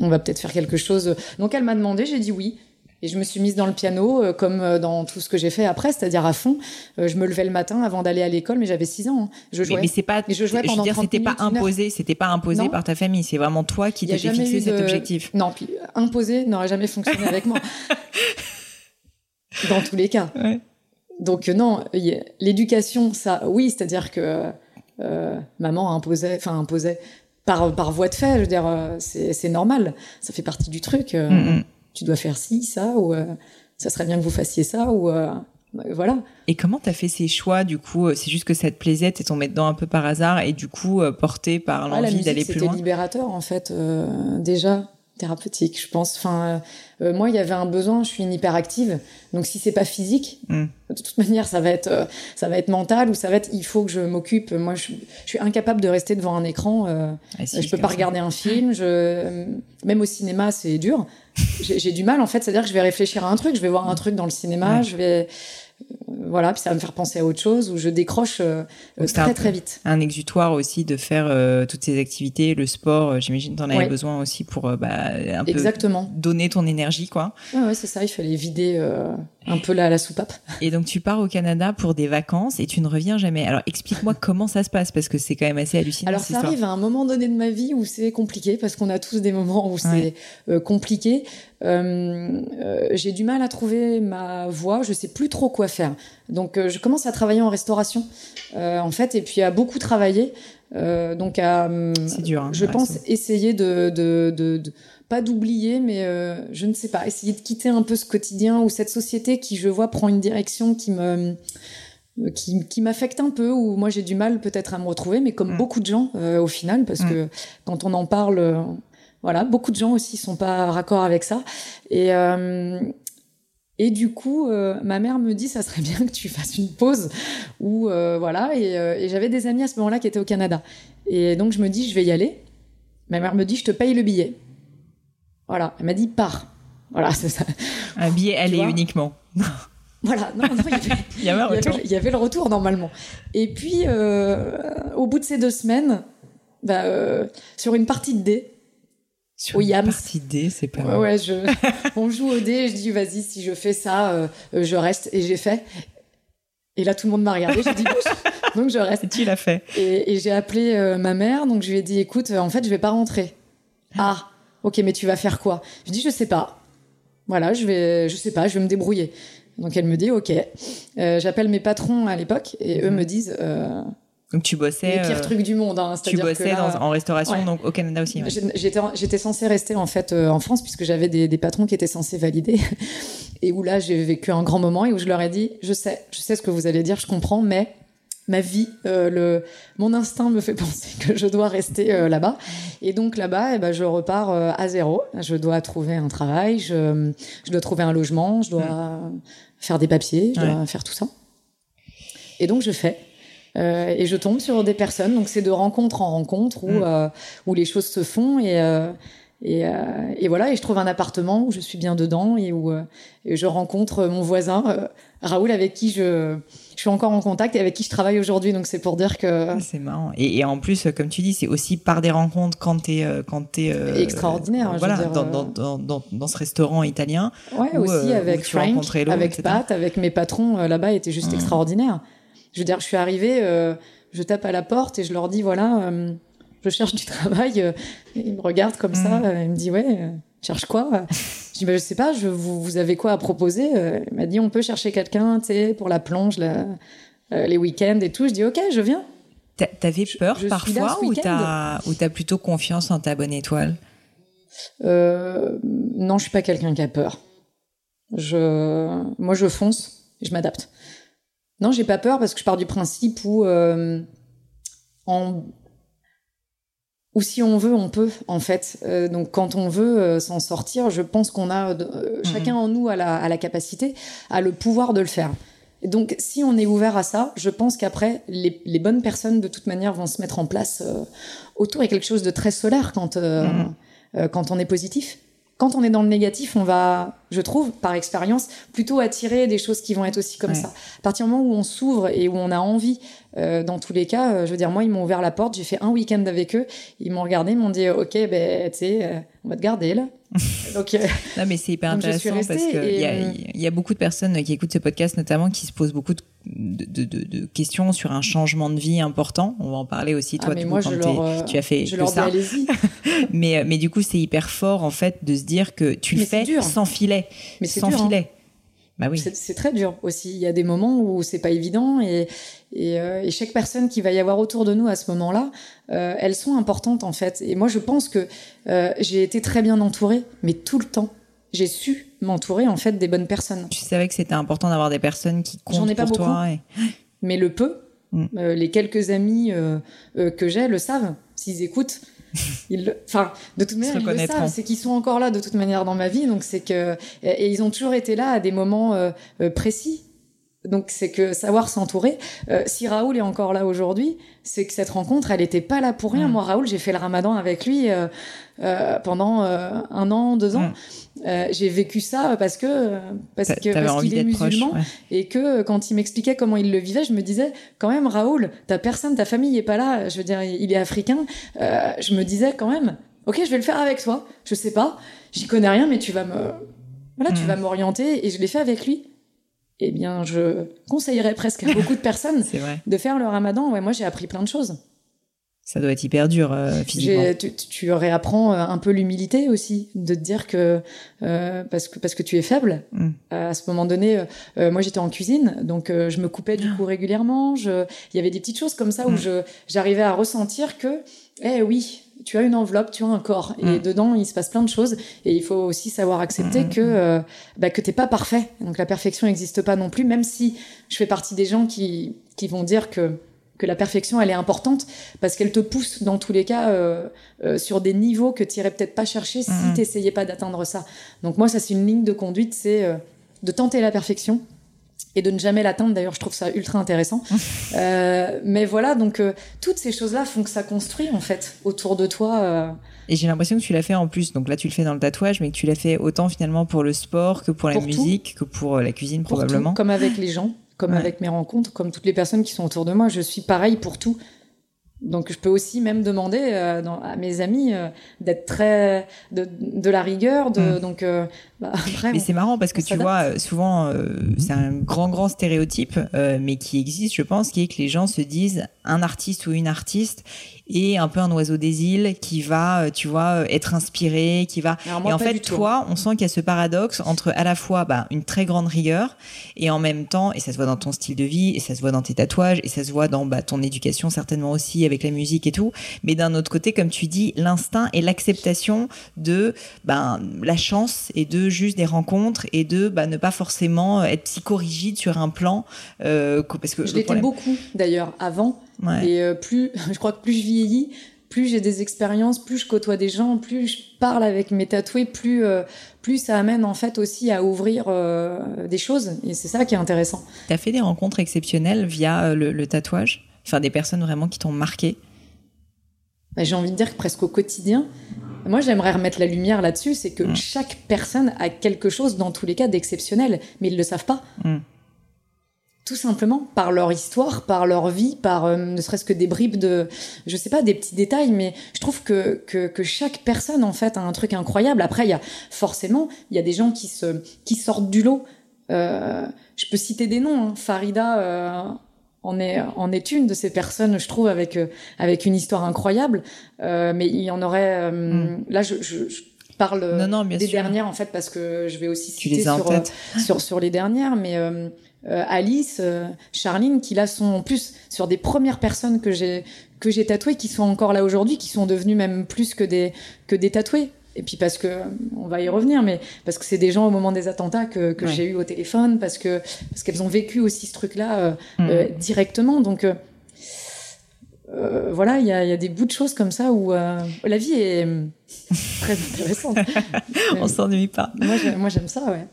on va peut-être faire quelque chose. Donc elle m'a demandé, j'ai dit oui. Et je me suis mise dans le piano, euh, comme euh, dans tout ce que j'ai fait après, c'est-à-dire à fond. Euh, je me levais le matin avant d'aller à l'école, mais j'avais 6 ans. Hein. Je jouais. Mais, c'est pas. je jouais pendant je veux dire, c'était pas imposé, c'était pas imposé par ta famille. C'est vraiment toi qui t'avais fixé cet objectif. Non, puis imposé n'aurait jamais fonctionné avec moi. Dans tous les cas. Donc non, l'éducation, ça, oui, c'est-à-dire que maman imposait, enfin imposait par, par voie de fait. Je veux dire, euh, c'est normal. Ça fait partie du truc. Euh, mm, mm. Tu dois faire ci, ça, ou euh, ça serait bien que vous fassiez ça, ou voilà. Et comment t'as fait ces choix du coup C'est juste que ça te plaisait, t'es tombé dedans un peu par hasard et du coup porté par l'envie d'aller plus loin? C'était libérateur en fait déjà thérapeutique, je pense. Enfin, euh, euh, moi, il y avait un besoin. Je suis une hyperactive, donc si c'est pas physique, mm. de toute manière, ça va être, euh, ça va être mental ou ça va être. Il faut que je m'occupe. Moi, je, je, suis incapable de rester devant un écran. Euh, ah, je peux pas regarder un film. Je, même au cinéma, c'est dur. J'ai du mal en fait. C'est-à-dire que je vais réfléchir à un truc. Je vais voir un truc dans le cinéma. Je vais voilà, puis ça va me faire penser à autre chose où je décroche euh, très très vite. Un exutoire aussi de faire euh, toutes ces activités, le sport. Euh, j'imagine que en avais besoin aussi pour bah, un Exactement. peu donner ton énergie, quoi. Ouais, c'est ça. Il fallait vider un peu la, la soupape. Et donc tu pars au Canada pour des vacances et tu ne reviens jamais. Alors explique-moi comment ça se passe parce que c'est quand même assez hallucinant. Alors ça arrive à un moment donné de ma vie où c'est compliqué parce qu'on a tous des moments où c'est compliqué. Euh, euh, j'ai du mal à trouver ma voie, je sais plus trop quoi faire. Donc euh, je commence à travailler en restauration, en fait, et puis à beaucoup travailler. donc à, dur, hein, je pense essayer de, de, de, pas d'oublier, mais je ne sais pas, essayer de quitter un peu ce quotidien ou cette société qui, je vois, prend une direction qui me qui, qui m'affecte un peu, où moi j'ai du mal peut-être à me retrouver, mais comme mm. beaucoup de gens au final, parce mm. que quand on en parle, voilà, beaucoup de gens aussi sont pas raccord avec ça. Et euh, et du coup, euh, ma mère me dit, ça serait bien que tu fasses une pause. Ou euh, voilà. Et, et j'avais des amis à ce moment-là qui étaient au Canada. Et donc je me dis, je vais y aller. Ma mère me dit, je te paye le billet. Voilà. Elle m'a dit, pars. Voilà, c'est ça. Un billet aller uniquement. Voilà, non, non, il y avait, il y avait, il y avait le retour normalement. Et puis, au bout de ces deux semaines, bah, sur une partie de dé, sur une partie D, c'est pas ouais, ouais, je... on joue au dé, je dis vas-y, si je fais ça, euh, euh, je reste et j'ai fait. Et là, tout le monde m'a regardé, j'ai dit donc je reste. Et tu l'as fait. Et, j'ai appelé euh, ma mère, donc je lui ai dit écoute, en fait, je vais pas rentrer. Ah, ok, mais tu vas faire quoi? Je dis je sais pas. Voilà, je vais, je sais pas, je vais me débrouiller. Donc elle me dit ok. J'appelle mes patrons à l'époque et eux mhm. me disent donc tu bossais. Les pires euh, trucs du monde. Hein, tu bossais en restauration, donc au Canada aussi. J'étais j'étais censée rester en fait euh, en France puisque j'avais des, des, patrons qui étaient censés valider et où là j'ai vécu un grand moment et où je leur ai dit je sais je sais ce que vous allez dire je comprends mais ma vie euh, le mon instinct me fait penser que je dois rester là-bas et donc là-bas eh ben je repars à zéro je dois trouver un travail je je dois trouver un logement je dois mm. faire des papiers je dois faire tout ça et donc je fais euh, et je tombe sur des personnes. Donc c'est de rencontre en rencontre où, mm. euh, où les choses se font. Et, euh, Et, et, voilà, et je trouve un appartement où je suis bien dedans et où je rencontre mon voisin Raoul avec qui je je suis encore en contact et avec qui je travaille aujourd'hui. Donc c'est pour dire que ah, c'est marrant. Et, en plus, comme tu dis, c'est aussi par des rencontres quand t'es euh, quand t'es euh, extraordinaire. voilà, je veux dire, dans, dans, dans, dans, ce restaurant italien. Ouais, aussi euh, avec Frank, avec Pat, avec mes patrons là-bas, était juste mmh. extraordinaire. Je veux dire, je suis arrivée, je tape à la porte et je leur dis voilà, je cherche du travail. ils me regardent comme ça, mmh. ils me disent ouais, cherche quoi? Je dis, bah, je sais pas, je, vous, vous avez quoi à proposer? Euh, Il m'a dit, on peut chercher quelqu'un, tu sais, pour la plonge, euh, les week-ends et tout. Je dis, ok, je viens. T'avais peur parfois ou t'as ou t'as plutôt confiance en ta bonne étoile? Euh, Non, je suis pas quelqu'un qui a peur. Je, moi, je fonce et je m'adapte. Non, j'ai pas peur parce que je pars du principe où en ou si on veut, on peut en fait. Euh, donc quand on veut euh, s'en sortir, je pense qu'on a euh, mhm. chacun en nous a la, a la, capacité, a le pouvoir de le faire. Et donc si on est ouvert à ça, je pense qu'après les, les, bonnes personnes de toute manière vont se mettre en place autour. Il y a quelque chose de très solaire quand mhm. quand on est positif. Quand on est dans le négatif, on va, je trouve, par expérience, plutôt attirer des choses qui vont être aussi comme ça. À partir du moment où on s'ouvre et où on a envie euh, dans tous les cas, euh, je veux dire, moi, ils m'ont ouvert la porte, j'ai fait un week-end avec eux, ils m'ont regardé, ils m'ont dit, ok, ben, tu sais, euh, on va te garder là. donc, non, mais c'est hyper intéressant parce qu'il y, a, y a beaucoup de personnes qui écoutent ce podcast, notamment, qui se posent beaucoup de, de, de, de, questions sur un changement de vie important. On va en parler aussi, toi, ah, moi, je leur, tu as fait je leur ça. Dis, mais, mais du coup, c'est hyper fort, en fait, de se dire que tu le fais sans filet. Mais sans dur, hein. Bah oui. C'est très dur aussi. Il y a des moments où c'est pas évident et, et, euh, et, chaque personne qui va y avoir autour de nous à ce moment-là, euh, elles sont importantes en fait. Et moi, je pense que euh, j'ai été très bien entourée, mais tout le temps, j'ai su m'entourer en fait des bonnes personnes. Tu savais que c'était important d'avoir des personnes qui comptent J'en ai pas pour beaucoup, toi. Mais le peu, mm. les quelques amis que j'ai le savent s'ils écoutent. Ils, enfin, de toute manière, ils le savent. C'est qu'ils sont encore là de toute manière dans ma vie. Donc c'est que et ils ont toujours été là à des moments euh, euh, précis. Donc c'est que savoir s'entourer. Euh, si Raoul est encore là aujourd'hui, c'est que cette rencontre, elle n'était pas là pour rien. Mm. Moi, Raoul, j'ai fait le Ramadan avec lui euh, euh, pendant un an, deux ans. Mm. j'ai vécu ça parce que parce que parce qu'il est musulman et que quand il m'expliquait comment il le vivait, je me disais quand même Raoul, ta personne, ta famille est pas là. Je veux dire, il est africain. je me disais quand même, ok, je vais le faire avec toi. Je sais pas, j'y connais rien, mais tu vas me voilà, tu mm. vas m'orienter et je l'ai fait avec lui eh bien, je conseillerais presque à beaucoup de personnes de faire le ramadan. Ouais, moi, j'ai appris plein de choses. Ça doit être hyper dur euh, physiquement. Tu, tu, réapprends euh, un peu l'humilité aussi, de te dire que euh, parce que parce que tu es faible. Mm. à ce moment donné, moi j'étais en cuisine, donc je me coupais du coup régulièrement. Il y avait des petites choses comme ça où mm. je j'arrivais à ressentir que, eh oui, tu as une enveloppe, tu as un corps, et mm. dedans il se passe plein de choses, et il faut aussi savoir accepter mm. que euh, bah, que t'es pas parfait. Donc la perfection n'existe pas non plus, même si je fais partie des gens qui qui vont dire que que la perfection elle est importante parce qu'elle te pousse dans tous les cas euh, euh, sur des niveaux que tu irais peut-être pas chercher si mm. t'essayais pas d'atteindre ça. Donc moi ça c'est une ligne de conduite, c'est de tenter la perfection et de ne jamais l'atteindre. D'ailleurs, je trouve ça ultra intéressant. euh, mais voilà, donc euh, toutes ces choses-là font que ça construit en fait autour de toi. Euh... Et j'ai l'impression que tu l'as fait en plus. Donc là, tu le fais dans le tatouage, mais que tu l'as fait autant finalement pour le sport que pour la musique, que pour la cuisine pour probablement. Tout, comme avec les gens, comme avec mes rencontres, comme toutes les personnes qui sont autour de moi. Je suis pareil pour tout. Donc je peux aussi même demander euh, dans, à mes amis euh, d'être très de, de, la rigueur. De, mm. Donc euh, bah, mais c'est marrant parce que tu vois souvent c'est un grand grand stéréotype, mais qui existe, je pense, qui est que les gens se disent un artiste ou une artiste et un peu un oiseau des îles qui va, euh, tu vois, euh, être inspiré, qui va. et en fait, toi, on sent qu'il y a ce paradoxe entre à la fois bah, une très grande rigueur et en même temps, et ça se voit dans ton style de vie, et ça se voit dans tes tatouages, et ça se voit dans bah, ton éducation certainement aussi avec la musique et tout. Mais d'un autre côté, comme tu dis, l'instinct et l'acceptation de ben la chance et de juste des rencontres et de bah, ne pas forcément être psychorigide sur un plan. Euh, parce que je l'étais beaucoup d'ailleurs avant et euh, plus, je crois que plus je vieillis, plus j'ai des expériences, plus je côtoie des gens, plus je parle avec mes tatoués, plus euh, plus ça amène en fait aussi à ouvrir euh, des choses. Et c'est ça qui est intéressant. Tu as fait des rencontres exceptionnelles via le, tatouage? Enfin, des personnes vraiment qui t'ont marqué? Bah, J'ai envie de dire que presque au quotidien. Moi, j'aimerais remettre la lumière là-dessus, c'est que chaque personne a quelque chose, dans tous les cas, d'exceptionnel, mais ils ne le savent pas. Tout simplement par leur histoire, par leur vie, par euh, ne serait-ce que des bribes de, je sais pas, des petits détails, mais je trouve que, que, que chaque personne en fait a un truc incroyable. Après, il y a forcément, il y a des gens qui se qui sortent du lot. Euh, je peux citer des noms. Hein. Farida euh, en est en est une de ces personnes, je trouve, avec euh, avec une histoire incroyable. Euh, mais il y en aurait. Mm. Là, je, je, je parle non, non, des dernières en fait parce que je vais aussi citer sur, sur sur les dernières, mais euh, Alice, euh, Charline, qui là sont en plus sur des premières personnes que j'ai que j'ai tatouées, qui sont encore là aujourd'hui, qui sont devenues même plus que des que des tatoués. Et puis parce que on va y revenir, mais parce que c'est des gens au moment des attentats que, que j'ai eu au téléphone, parce que parce qu'elles ont vécu aussi ce truc-là euh, mmh. directement. Donc voilà, il y a, y a, des bouts de choses comme ça où la vie est très intéressante. on s'ennuie pas. Moi, j'aime ça, ouais.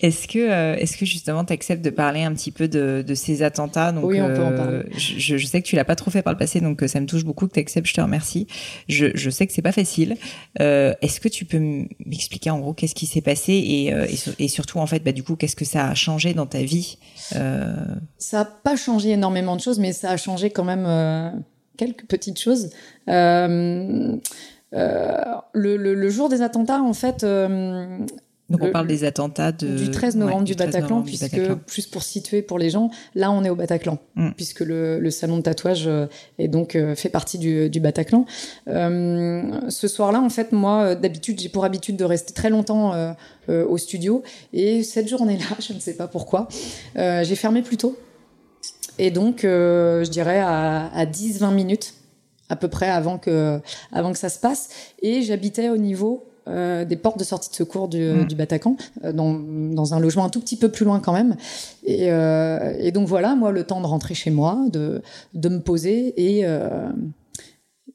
Est-ce que, euh, est-ce que justement, tu acceptes de parler un petit peu de, de ces attentats? Donc, Oui, on peut en parler. Euh, je, je, sais que tu l'as pas trop fait par le passé, donc euh, ça me touche beaucoup que tu acceptes. Je te remercie. Je, je sais que c'est pas facile. Euh, est-ce que tu peux m'expliquer en gros qu'est-ce qui s'est passé et, et, et, surtout en fait, bah, du coup, qu'est-ce que ça a changé dans ta vie Ça a pas changé énormément de choses, mais ça a changé quand même quelques petites choses. Euh, euh, le, le, le, jour des attentats, en fait, donc on parle des attentats de... du 13 novembre du, Bataclan, puisque plus pour situer pour les gens, là on est au Bataclan, mm. puisque le, le, salon de tatouage euh, est donc euh, fait partie du, du Bataclan. Euh, ce soir-là, en fait, moi d'habitude j'ai pour habitude de rester très longtemps euh, au studio, et cette journée-là, je ne sais pas pourquoi, j'ai fermé plus tôt, et donc je dirais à, à 10-20 minutes à peu près avant que avant que ça se passe, et j'habitais au niveau euh, des portes de sortie de secours du, mmh. du Bataclan, euh, dans, dans, un logement un tout petit peu plus loin quand même. Et, euh, et, donc voilà, moi, le temps de rentrer chez moi, de, de me poser et euh,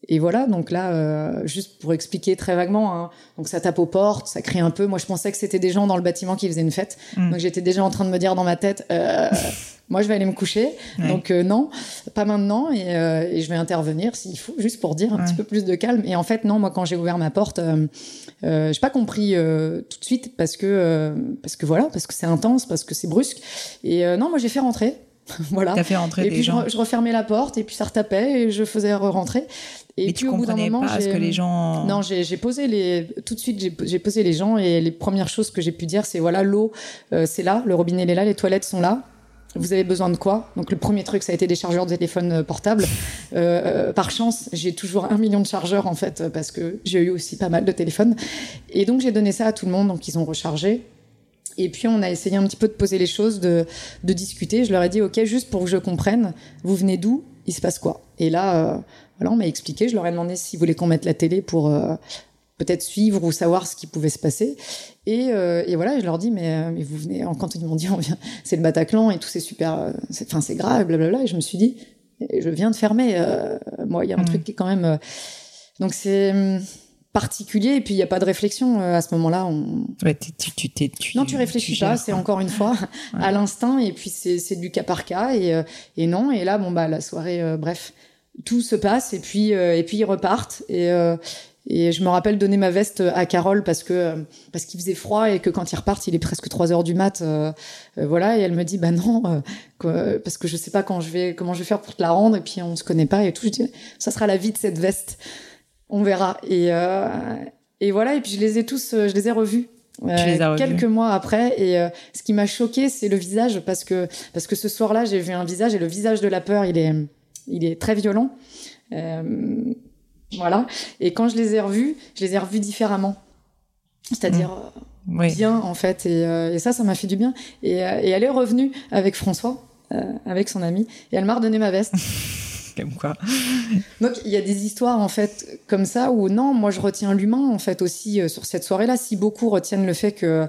et voilà, donc là, euh, juste pour expliquer très vaguement, hein, donc ça tape aux portes, ça crie un peu. Moi, je pensais que c'était des gens dans le bâtiment qui faisaient une fête. Mmh. Donc j'étais déjà en train de me dire dans ma tête, euh, moi je vais aller me coucher. Ouais. Donc euh, non, pas maintenant, et, euh, et, je vais intervenir s'il faut, juste pour dire un ouais. petit peu plus de calme. Et en fait, non, moi quand j'ai ouvert ma porte, euh, euh j'ai pas compris tout de suite parce que parce que voilà, parce que c'est intense, parce que c'est brusque. Et non, moi j'ai fait rentrer. voilà. T'as fait rentrer et des puis gens. Je, je, refermais la porte et puis ça retapait et je faisais rentrer. Et Mais puis tu au bout d'un moment, pas ce que les gens. Non, j'ai posé les tout de suite, j'ai posé les gens et les premières choses que j'ai pu dire, c'est voilà, l'eau, euh, c'est là, le robinet est là, les toilettes sont là. Vous avez besoin de quoi Donc le premier truc, ça a été des chargeurs de téléphone portables. Euh, euh, par chance, j'ai toujours un million de chargeurs en fait parce que j'ai eu aussi pas mal de téléphones. Et donc j'ai donné ça à tout le monde, donc ils ont rechargé. Et puis on a essayé un petit peu de poser les choses, de, discuter. Je leur ai dit, ok, juste pour que je comprenne, vous venez d'où? Il se passe quoi? Et là, euh, voilà, on m'a expliqué. Je leur ai demandé s'ils voulaient qu'on mette la télé pour euh, peut-être suivre ou savoir ce qui pouvait se passer. Et, euh, et voilà, je leur dis, mais, mais vous venez, quand ils m'ont dit, on vient, c'est le Bataclan et tout, c'est super, enfin c'est grave, blablabla. Et je me suis dit, je viens de fermer. Euh, moi, il y a un mmh. truc qui est quand même. euh, donc c'est particulier et puis il n'y a pas de réflexion euh, à ce moment-là. On... Ouais, tu, tu, tu, tu, non, tu réfléchis tu pas, c'est encore une fois Ouais. à l'instinct et puis c'est du cas par cas et, euh, et non et là bon bah la soirée euh, bref tout se passe et puis euh, et puis ils repartent et euh, et je me rappelle donner ma veste à Carole parce que euh, parce qu'il faisait froid et que quand ils repartent, il est presque 3 heures du mat. Euh, euh, voilà, et elle me dit bah non, euh, que, parce que je sais pas quand je vais comment je vais faire pour te la rendre et puis on se connaît pas et tout. Je dis ça sera la vie de cette veste, on verra. Et euh, et voilà, et puis je les ai tous, euh, je les ai revus. Les quelques mois après et ce qui m'a choqué c'est le visage parce que parce que ce soir-là j'ai vu un visage et le visage de la peur il est il est très violent euh, voilà et quand je les ai revus je les ai revus différemment c'est-à-dire Mmh. Oui. bien en fait et, euh, et ça ça m'a fait du bien et, euh, et elle est revenue avec François euh, avec son ami et elle m'a redonné ma veste Comme quoi. donc il y a des histoires en fait comme ça où non, moi je retiens l'humain en fait aussi euh, sur cette soirée-là. Si beaucoup retiennent le fait que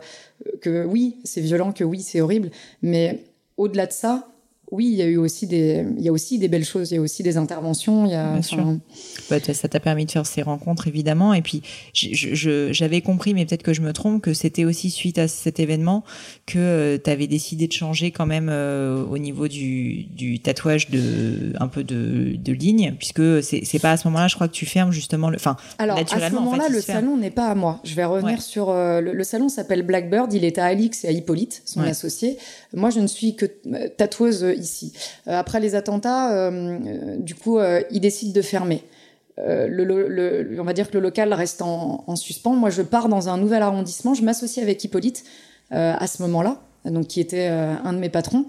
que oui c'est violent, que oui c'est horrible, mais au-delà de ça, oui, il y a eu aussi des, il y a aussi des belles choses, il y a aussi des interventions, il y a. Bah, ça t'a permis de faire ces rencontres évidemment, et puis j'avais compris, mais peut-être que je me trompe, que c'était aussi suite à cet événement que euh, tu avais décidé de changer quand même euh, au niveau du, du, tatouage de un peu de, de ligne, puisque c'est pas à ce moment-là, je crois que tu fermes justement le, enfin Alors à ce moment-là, le salon n'est pas à moi. Je vais revenir sur euh, le, salon s'appelle Blackbird, il est à Alix et à Hippolyte, son associé. Moi, je ne suis que tatoueuse ici. Euh, après les attentats, euh, euh, du coup, ils décident de fermer. Le, on va dire que le local reste en, suspens. Moi, je pars dans un nouvel arrondissement. Je m'associe avec Hippolyte à ce moment-là, donc qui était un de mes patrons.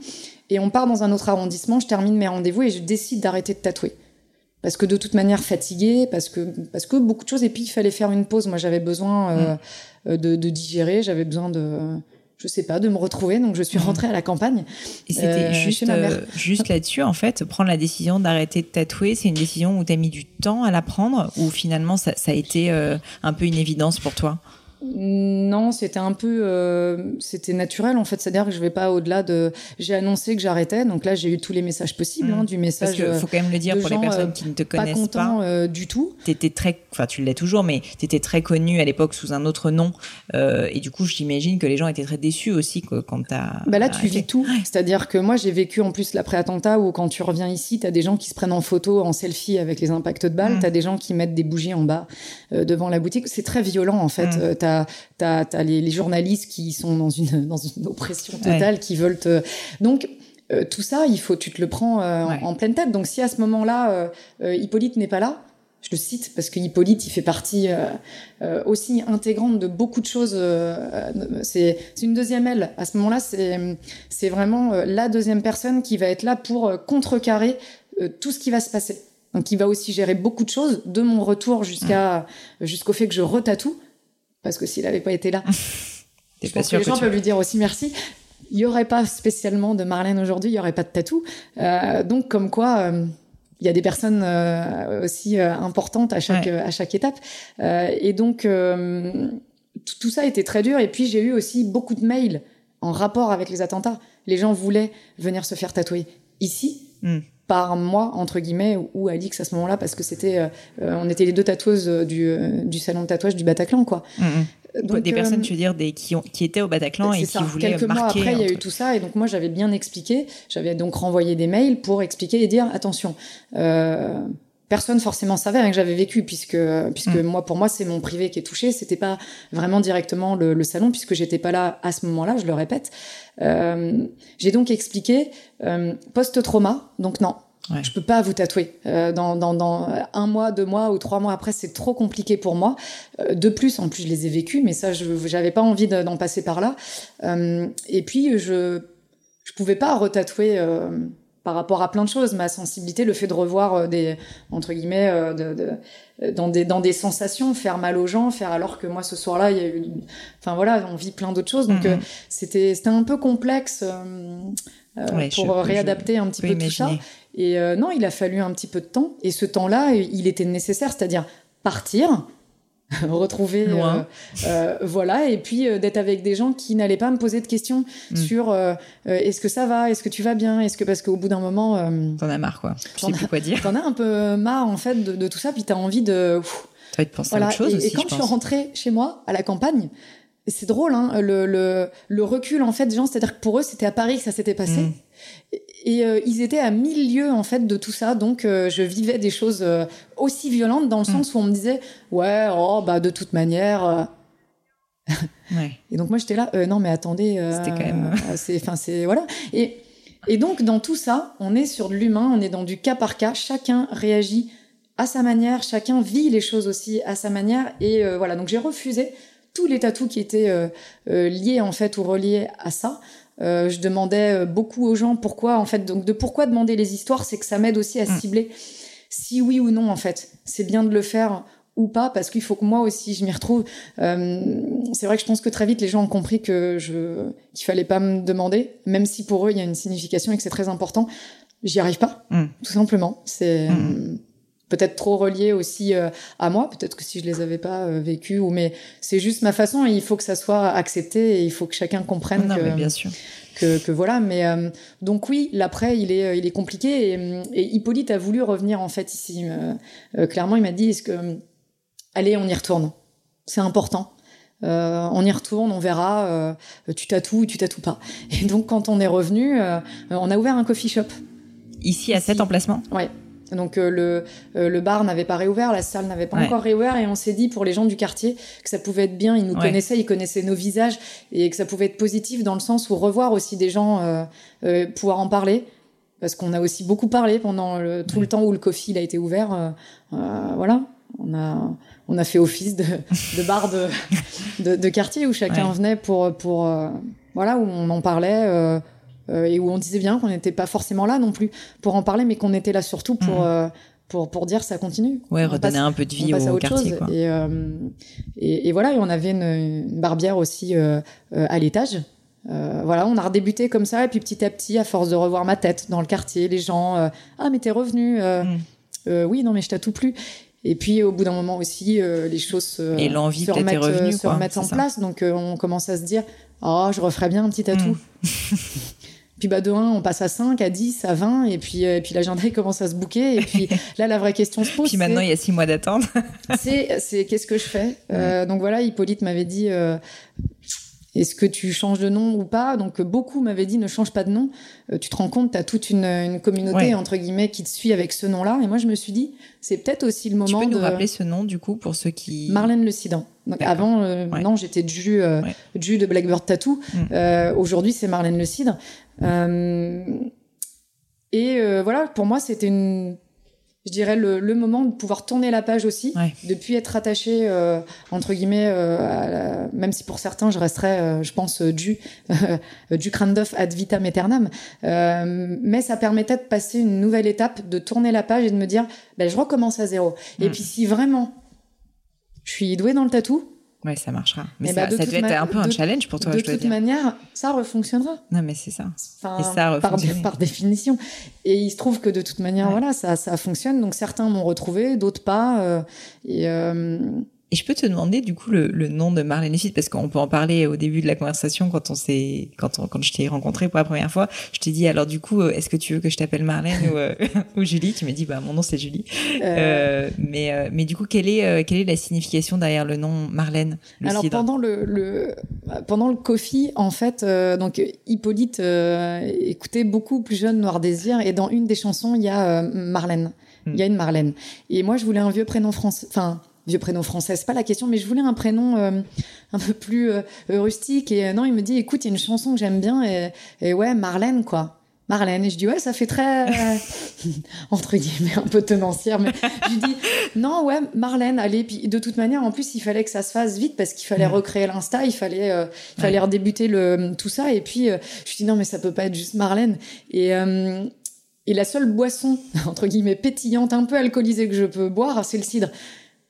Et on part dans un autre arrondissement. Je termine mes rendez-vous et je décide d'arrêter de tatouer parce que de toute manière fatiguée, parce que parce que beaucoup de choses. Et puis il fallait faire une pause. Moi, j'avais besoin mmh. de, de, digérer. J'avais besoin de je sais pas, de me retrouver. Donc, je suis rentrée à la campagne. Et c'était euh, juste, euh, juste là-dessus, en fait, prendre la décision d'arrêter de tatouer, c'est une décision où tu as mis du temps à la prendre ou finalement ça, ça a été euh, un peu une évidence pour toi? Non, c'était un peu, euh, c'était naturel en fait. C'est-à-dire que je vais pas au-delà de. J'ai annoncé que j'arrêtais, donc là j'ai eu tous les messages possibles, hein, mm. du message. Parce qu'il faut quand même le dire pour les personnes euh, qui ne te connaissent pas. Pas euh, du tout. T'étais très, enfin tu l'es toujours, mais t'étais très connue à l'époque sous un autre nom, et du coup j'imagine que les gens étaient très déçus aussi quand t'as. Bah là tu vis tout. C'est-à-dire que moi j'ai vécu en plus l'après-attentat où quand tu reviens ici, t'as des gens qui se prennent en photo, en selfie avec les impacts de balles, tu mm. t'as des gens qui mettent des bougies en bas devant la boutique. C'est très violent en fait. Mm t'as as, les, journalistes qui sont dans une dans une oppression totale, qui veulent te donc euh, tout ça, il faut, tu te le prends euh, en, pleine tête. Donc si à ce moment-là, euh, Hippolyte n'est pas là, je le cite parce que Hippolyte, il fait partie aussi intégrante de beaucoup de choses. c'est une deuxième aile. À ce moment-là, c'est vraiment la deuxième personne qui va être là pour contrecarrer tout ce qui va se passer. Donc il va aussi gérer beaucoup de choses, de mon retour jusqu'à jusqu'au fait que je retatoue parce que s'il n'avait pas été là, je pense que les gens peuvent lui dire aussi merci. Il n'y aurait pas spécialement de Marlène aujourd'hui, il n'y aurait pas de tatou. Euh, donc, comme quoi, euh, il y a des personnes euh, aussi importantes à chaque, à chaque étape. et donc, tout ça était très dur. Et puis, j'ai eu aussi beaucoup de mails en rapport avec les attentats. Les gens voulaient venir se faire tatouer ici. Hmm par moi entre guillemets ou Alix à ce moment-là parce que c'était euh, euh, on était les deux tatoueuses du, euh, du salon de tatouage du Bataclan quoi. Mm, mm. Donc, des personnes, tu veux dire, des, qui, ont, qui étaient au Bataclan et qui voulaient Quelques mois après, il y a eu tout ça, et donc moi j'avais bien expliqué. J'avais donc renvoyé des mails pour expliquer et dire attention. Euh, personne forcément savait rien que j'avais vécu puisque puisque mm. moi pour moi c'est mon privé qui est touché c'était pas vraiment directement le, le salon puisque j'étais pas là à ce moment-là je le répète euh, j'ai donc expliqué euh, post-trauma, donc non, Ouais. Je peux pas vous tatouer. Euh, dans, dans, dans, un mois, deux mois ou trois mois après, c'est trop compliqué pour moi. Euh, de plus, en plus, je les ai vécus, mais ça, je j'avais pas envie d'en passer par là. Euh, et puis, je je pouvais pas retatouer euh, par rapport à plein de choses. Ma sensibilité, le fait de revoir euh, des entre guillemets de, de, dans des dans des sensations, faire mal aux gens, faire alors que moi ce soir-là, il y a eu, enfin voilà, on vit plein d'autres choses. Donc mm-hmm. c'était c'était un peu complexe. Euh, pour réadapter un petit peu tout ça. Et euh, non, il a fallu un petit peu de temps. Et ce temps-là, il était nécessaire, c'est-à-dire partir, retrouver euh, voilà et puis d'être avec des gens qui n'allaient pas me poser de questions mm. sur est-ce que ça va est-ce que tu vas bien est-ce que parce qu'au bout d'un moment t'en as marre quoi je sais plus quoi dire t'en as un peu marre en fait de, tout ça puis t'as envie de t'as envie de penser à autre chose et, aussi, et quand je, suis rentrée chez moi à la campagne c'est drôle, hein, le, le, le, recul en fait des gens, c'est-à-dire que pour eux c'était à Paris que ça s'était passé. Mm. Et, euh, ils étaient à mille lieues en fait de tout ça, donc euh, je vivais des choses euh, aussi violentes dans le mm. sens où on me disait ouais oh bah de toute manière. ouais. Et donc moi j'étais là non mais attendez. C'était quand même. c'est enfin c'est voilà et et donc dans tout ça on est sur de l'humain, on est dans du cas par cas, chacun réagit à sa manière, chacun vit les choses aussi à sa manière et voilà donc j'ai refusé tous les tatous qui étaient liés en fait ou reliés à ça. Euh, je demandais beaucoup aux gens pourquoi en fait donc de pourquoi demander les histoires, c'est que ça m'aide aussi à mm. cibler si oui ou non en fait. C'est bien de le faire ou pas parce qu'il faut que moi aussi je m'y retrouve. c'est vrai que je pense que très vite les gens ont compris que je qu'il fallait pas me demander, même si pour eux il y a une signification et que c'est très important. J'y arrive pas, mm. tout simplement. C'est mm. Peut-être trop reliées aussi à moi. Peut-être que si je les avais pas vécues, ou mais c'est juste ma façon et il faut que ça soit accepté et il faut que chacun comprenne non, que, mais bien sûr. Que, que, voilà. Mais donc oui, l'après il est il est compliqué et, et, Hippolyte a voulu revenir en fait ici. clairement, il m'a dit est-ce que allez, on y retourne. C'est important. Euh, on y retourne, on verra. Euh, tu tatoues ou tu tatoues pas. Et donc, quand on est revenu, euh, on a ouvert un coffee shop. Ici, à cet emplacement? Ouais. Donc le, le bar n'avait pas réouvert, la salle n'avait pas encore réouvert et on s'est dit pour les gens du quartier que ça pouvait être bien, ils nous connaissaient, ils connaissaient nos visages et que ça pouvait être positif dans le sens où revoir aussi des gens, pouvoir en parler parce qu'on a aussi beaucoup parlé pendant tout le temps où le coffee il a été ouvert. voilà, on a on a fait office de, de bar de, de, quartier où chacun venait pour, pour euh, voilà, où on en parlait euh, euh, et où on disait bien qu'on n'était pas forcément là non plus pour en parler, mais qu'on était là surtout pour, mhm. pour, pour dire ça continue. Ouais, redonner un peu de vie au quartier. Quoi. Et, et, et, voilà, et on avait une, barbière aussi à l'étage. voilà, on a redébuté comme ça, et puis petit à petit, à force de revoir ma tête dans le quartier, les gens, ah mais t'es revenu, mhm. oui non mais je tatoue plus. Et puis au bout d'un moment aussi, euh, les choses se, et l'envie se remettent, revenu, se remettent en place. Donc euh, on commence à se dire, oh, je referais bien un petit tatou. Hmm. puis bah de 1, on passe à 5, à 10, à 20, et puis, euh, et puis l'agenda commence à se bouquer. Et puis là, la vraie question se pose. puis maintenant, il y a 6 mois d'attente. c'est, c'est qu'est-ce que je fais Donc voilà, Hippolyte m'avait dit est-ce que tu changes de nom ou pas? Donc beaucoup m'avaient dit ne change pas de nom. Euh, tu te rends compte, tu as toute une, communauté entre guillemets qui te suit avec ce nom-là. Et moi je me suis dit, c'est peut-être aussi le moment tu peux de nous rappeler ce nom du coup pour ceux qui Marlène Le Cidre. Donc avant euh, non, j'étais Ju euh, de Blackbird Tattoo. Mm. aujourd'hui, c'est Marlène Le Cidre. Et voilà, pour moi, c'était une je dirais, le, le, moment de pouvoir tourner la page aussi, depuis être attaché, euh, entre guillemets, euh, même si pour certains, je resterais, euh, je pense, du, du Crandov ad vitam aeternam. mais ça permettait de passer une nouvelle étape, de tourner la page et de me dire, ben, je recommence à zéro. Et mm. puis si vraiment je suis douée dans le tatou, Ouais, ça marchera. Mais eh ça, ben, ça devait être un peu un challenge pour toi, de je toute manière, ça refonctionnera. Non, mais c'est ça. et ça par, par, définition. Et il se trouve que de toute manière, voilà, ça, ça fonctionne. Donc certains m'ont retrouvé, d'autres pas. Euh, et, euh, et je peux te demander du coup le, le nom de Marlène Fit parce qu'on peut en parler au début de la conversation quand on s'est quand on, quand je t'ai rencontré pour la première fois. Je t'ai dit alors du coup euh, est-ce que tu veux que je t'appelle Marlène ou, euh, ou Julie? Tu m'as dit bah mon nom c'est Julie. Euh... euh mais mais du coup quelle est quelle est la signification derrière le nom Marlène Alors pendant le, le pendant le coffee en fait donc Hippolyte écoutait beaucoup plus jeune Noir Désir et dans une des chansons il y a Marlène. Il y a une Marlène. Et moi je voulais un vieux prénom français enfin vieux prénom français, c'est pas la question, mais je voulais un prénom euh, un peu plus euh, rustique. Et euh, non, il me dit, écoute, il y a une chanson que j'aime bien, et, et, ouais, Marlène, quoi. Marlène. Et je dis, ouais, ça fait très, entre guillemets, un peu tenancière, mais je dis, non, ouais, Marlène, allez. Puis de toute manière, en plus, il fallait que ça se fasse vite parce qu'il fallait mm. recréer l'Insta, il fallait, il fallait redébuter le, tout ça. Et puis, je dis, non, mais ça peut pas être juste Marlène. Et, et la seule boisson, entre guillemets, pétillante, un peu alcoolisée que je peux boire, c'est le cidre.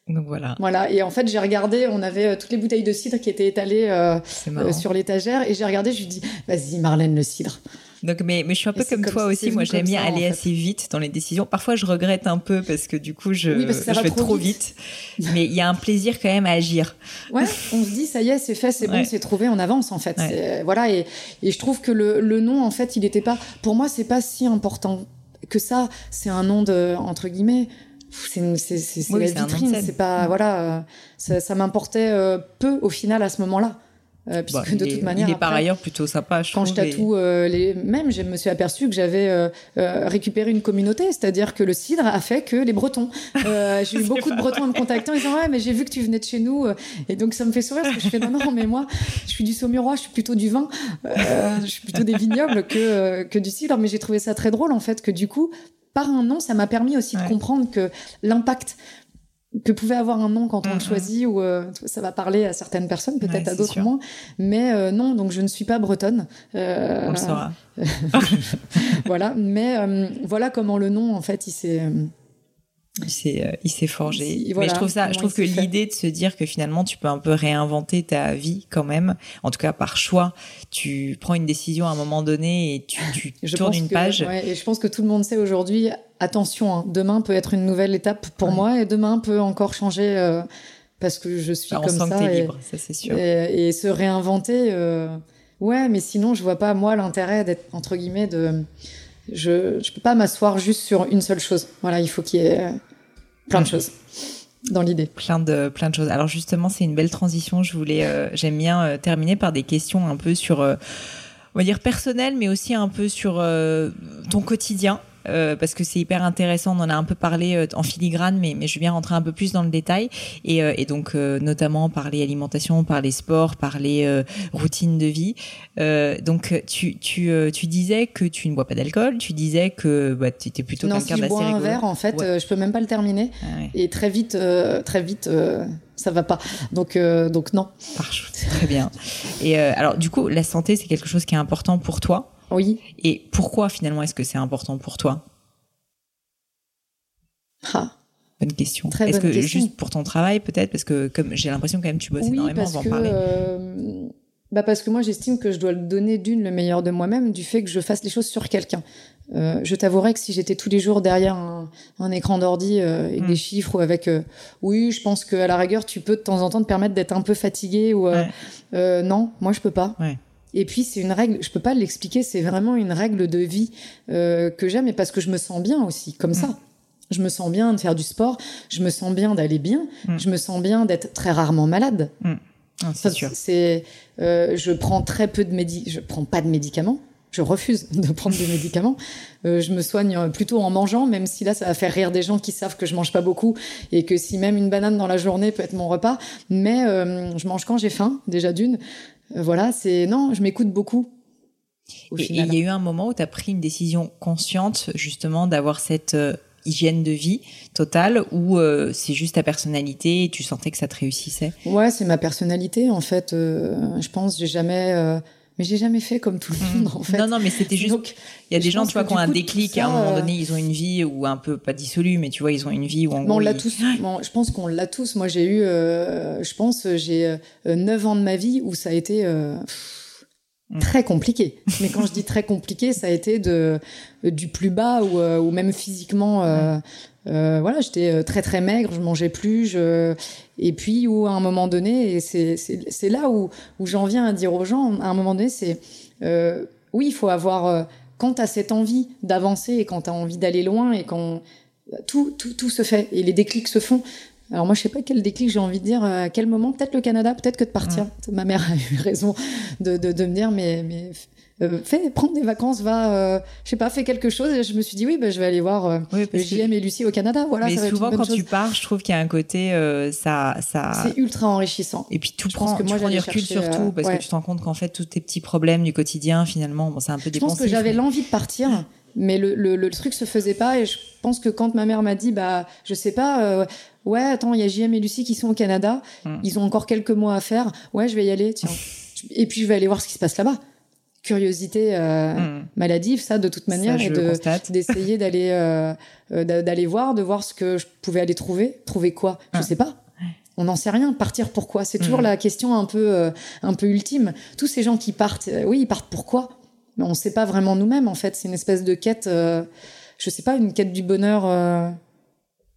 Donc voilà. Voilà. Et en fait, j'ai regardé, on avait euh, toutes les bouteilles de cidre qui étaient étalées euh, euh, sur l'étagère, et j'ai regardé, je lui dis, vas-y, Marlène, le cidre. Donc, mais, mais je suis un peu comme, toi aussi. Moi, j'aime bien aller assez vite dans les décisions. Parfois, je regrette un peu parce que du coup, je, je vais trop vite. mais il y a un plaisir quand même à agir. Ouais, on se dit, ça y est, c'est fait, c'est bon, c'est trouvé, on avance en fait. Voilà, et, et je trouve que le, le nom, en fait, il n'était pas. Pour moi, c'est pas si important que ça. C'est un nom de entre guillemets c'est la vitrine, c'est pas voilà, euh, ça, ça m'importait euh, peu au final à ce moment-là. Euh, puisque bah, de toute manière, il est par ailleurs plutôt sympa. Je quand je tatoue les... même, je me suis aperçu que j'avais récupéré une communauté, c'est-à-dire que le cidre a fait que les Bretons. j'ai eu beaucoup de Bretons en me contactant, ils disant ouais, mais j'ai vu que tu venais de chez nous, et donc ça me fait sourire parce que je fais non non, mais moi, je suis du Saumurois, je suis plutôt du vin, je suis plutôt des vignobles que que du cidre, mais j'ai trouvé ça très drôle en fait que du coup par un nom, ça m'a permis aussi de comprendre que l'impact que pouvait avoir un nom quand on le choisit ou euh, ça va parler à certaines personnes peut-être à d'autres moins. Mais euh, non donc je ne suis pas bretonne euh, on le saura. voilà. Mais voilà comment le nom en fait il s'est il s'est euh, il s'est forgé mais je trouve ça je trouve que l'idée de se dire que finalement tu peux un peu réinventer ta vie quand même en tout cas par choix tu prends une décision à un moment donné et tu, tu tournes une page ouais, et je pense que tout le monde sait aujourd'hui attention, hein, demain peut être une nouvelle étape pour moi et demain peut encore changer euh, parce que je suis bah, comme ça. et, libre, ça c'est sûr. Et, se réinventer, euh, ouais, mais sinon je vois pas moi l'intérêt d'être entre guillemets de, je je peux pas m'asseoir juste sur une seule chose. Voilà, il faut qu'il y ait plein de choses dans l'idée. Plein de plein de choses. Alors justement, c'est une belle transition. Je voulais, euh, j'aime bien euh, terminer par des questions un peu sur, euh, on va dire personnelles, mais aussi un peu sur ton quotidien. Euh, parce que c'est hyper intéressant. On en a un peu parlé euh, en filigrane, mais, mais je bien rentrer un peu plus dans le détail. Et, euh, et donc, notamment parler alimentation, parler sport, parler routine de vie. donc, tu, tu, tu disais que tu ne bois pas d'alcool. Tu disais que bah, tu étais plutôt quelqu'un d'assez rigolo. Non, si bois un verre, en fait, je peux même pas le terminer. Ah et très vite, très vite ça va pas. Donc, donc non. Très bien. Et alors, du coup, la santé, c'est quelque chose qui est important pour toi? Oui. Et pourquoi finalement est-ce que c'est important pour toi? Ah. Bonne question. Est-ce que juste pour ton travail peut-être? Parce que comme j'ai l'impression quand même tu bosses énormément, on va en parler. Euh, bah parce que moi j'estime que je dois le donner d'une le meilleur de moi-même du fait que je fasse les choses sur quelqu'un. Euh, je t'avouerais que si j'étais tous les jours derrière un, écran d'ordi euh, avec des hmm. chiffres ou avec oui, je pense qu'à la rigueur tu peux de temps en temps te permettre d'être un peu fatigué ou non, moi je peux pas. Ouais. Et puis c'est une règle, je peux pas l'expliquer, c'est vraiment une règle de vie euh, que j'aime et parce que je me sens bien aussi comme ça. Mm. Je me sens bien de faire du sport, je me sens bien d'aller bien, mm. je me sens bien d'être très rarement malade. Mm. Ah, c'est sûr. C'est, euh, je prends très peu de médicaments, je prends pas de médicaments. Je refuse de prendre des médicaments. Euh, je me soigne plutôt en mangeant, même si là, ça va faire rire des gens qui savent que je mange pas beaucoup et que si même une banane dans la journée peut être mon repas. Mais euh, je mange quand j'ai faim, déjà d'une. Euh, voilà, c'est non, je m'écoute beaucoup. et il y a eu un moment où tu as pris une décision consciente justement d'avoir cette euh, hygiène de vie totale ou euh, c'est juste ta personnalité et tu sentais que ça te réussissait? Ouais, c'est ma personnalité en fait. je pense j'ai jamais mais j'ai jamais fait comme tout le mmh. monde en fait. Non non, mais c'était juste Donc, il y a des gens tu vois qui ont un déclic à un moment donné, ils ont une vie ou un peu pas dissolue mais tu vois, ils ont une vie où en gros, on l'a tous je pense qu'on l'a tous. Moi j'ai eu euh, je pense j'ai euh, 9 ans de ma vie où ça a été euh, mmh. très compliqué. Mais quand je dis très compliqué, ça a été de du plus bas ou, euh, ou même physiquement mmh. Euh, voilà, j'étais euh, très très maigre, je mangeais plus, je... et puis où à un moment donné, et c'est là où, où j'en viens à dire aux gens, à un moment donné, c'est euh, oui, il faut avoir euh, quand tu as cette envie d'avancer et quand tu as envie d'aller loin et quand tout, tout, tout se fait et les déclics se font. Alors moi, je sais pas quel déclic j'ai envie de dire, à quel moment, peut-être le Canada, peut-être que de partir. Ma mère a eu raison de, de, de me dire, mais, mais euh, fais, prends des vacances, va, euh, je sais pas, fais quelque chose. Et je me suis dit, oui, bah, je vais aller voir euh, JM et Lucie au Canada. Voilà, mais souvent, quand tu pars, je trouve qu'il y a un côté, euh, ça, ça. C'est ultra enrichissant. Et puis, tout je prend, que moi, tu prends du recul surtout, parce que tu te rends compte qu'en fait, tous tes petits problèmes du quotidien, finalement, bon, c'est un peu Je pense que j'avais l'envie de partir. Mais le, le, le, truc se faisait pas et je pense que quand ma mère m'a dit bah je sais pas ouais attends il y a JM et Lucie qui sont au Canada hum. ils ont encore quelques mois à faire ouais je vais y aller tiens et puis je vais aller voir ce qui se passe là-bas curiosité euh, hmm. maladive, ça de toute manière, et d'essayer d'aller euh, euh, d'aller voir, de voir ce que je pouvais aller trouver. Trouver quoi? Je sais pas. On n'en sait rien. Partir pourquoi C'est toujours hmm. la question un peu un peu ultime. Tous ces gens qui partent, oui, ils partent pourquoi Mais on ne sait pas vraiment nous-mêmes. En fait, c'est une espèce de quête. je sais pas, une quête du bonheur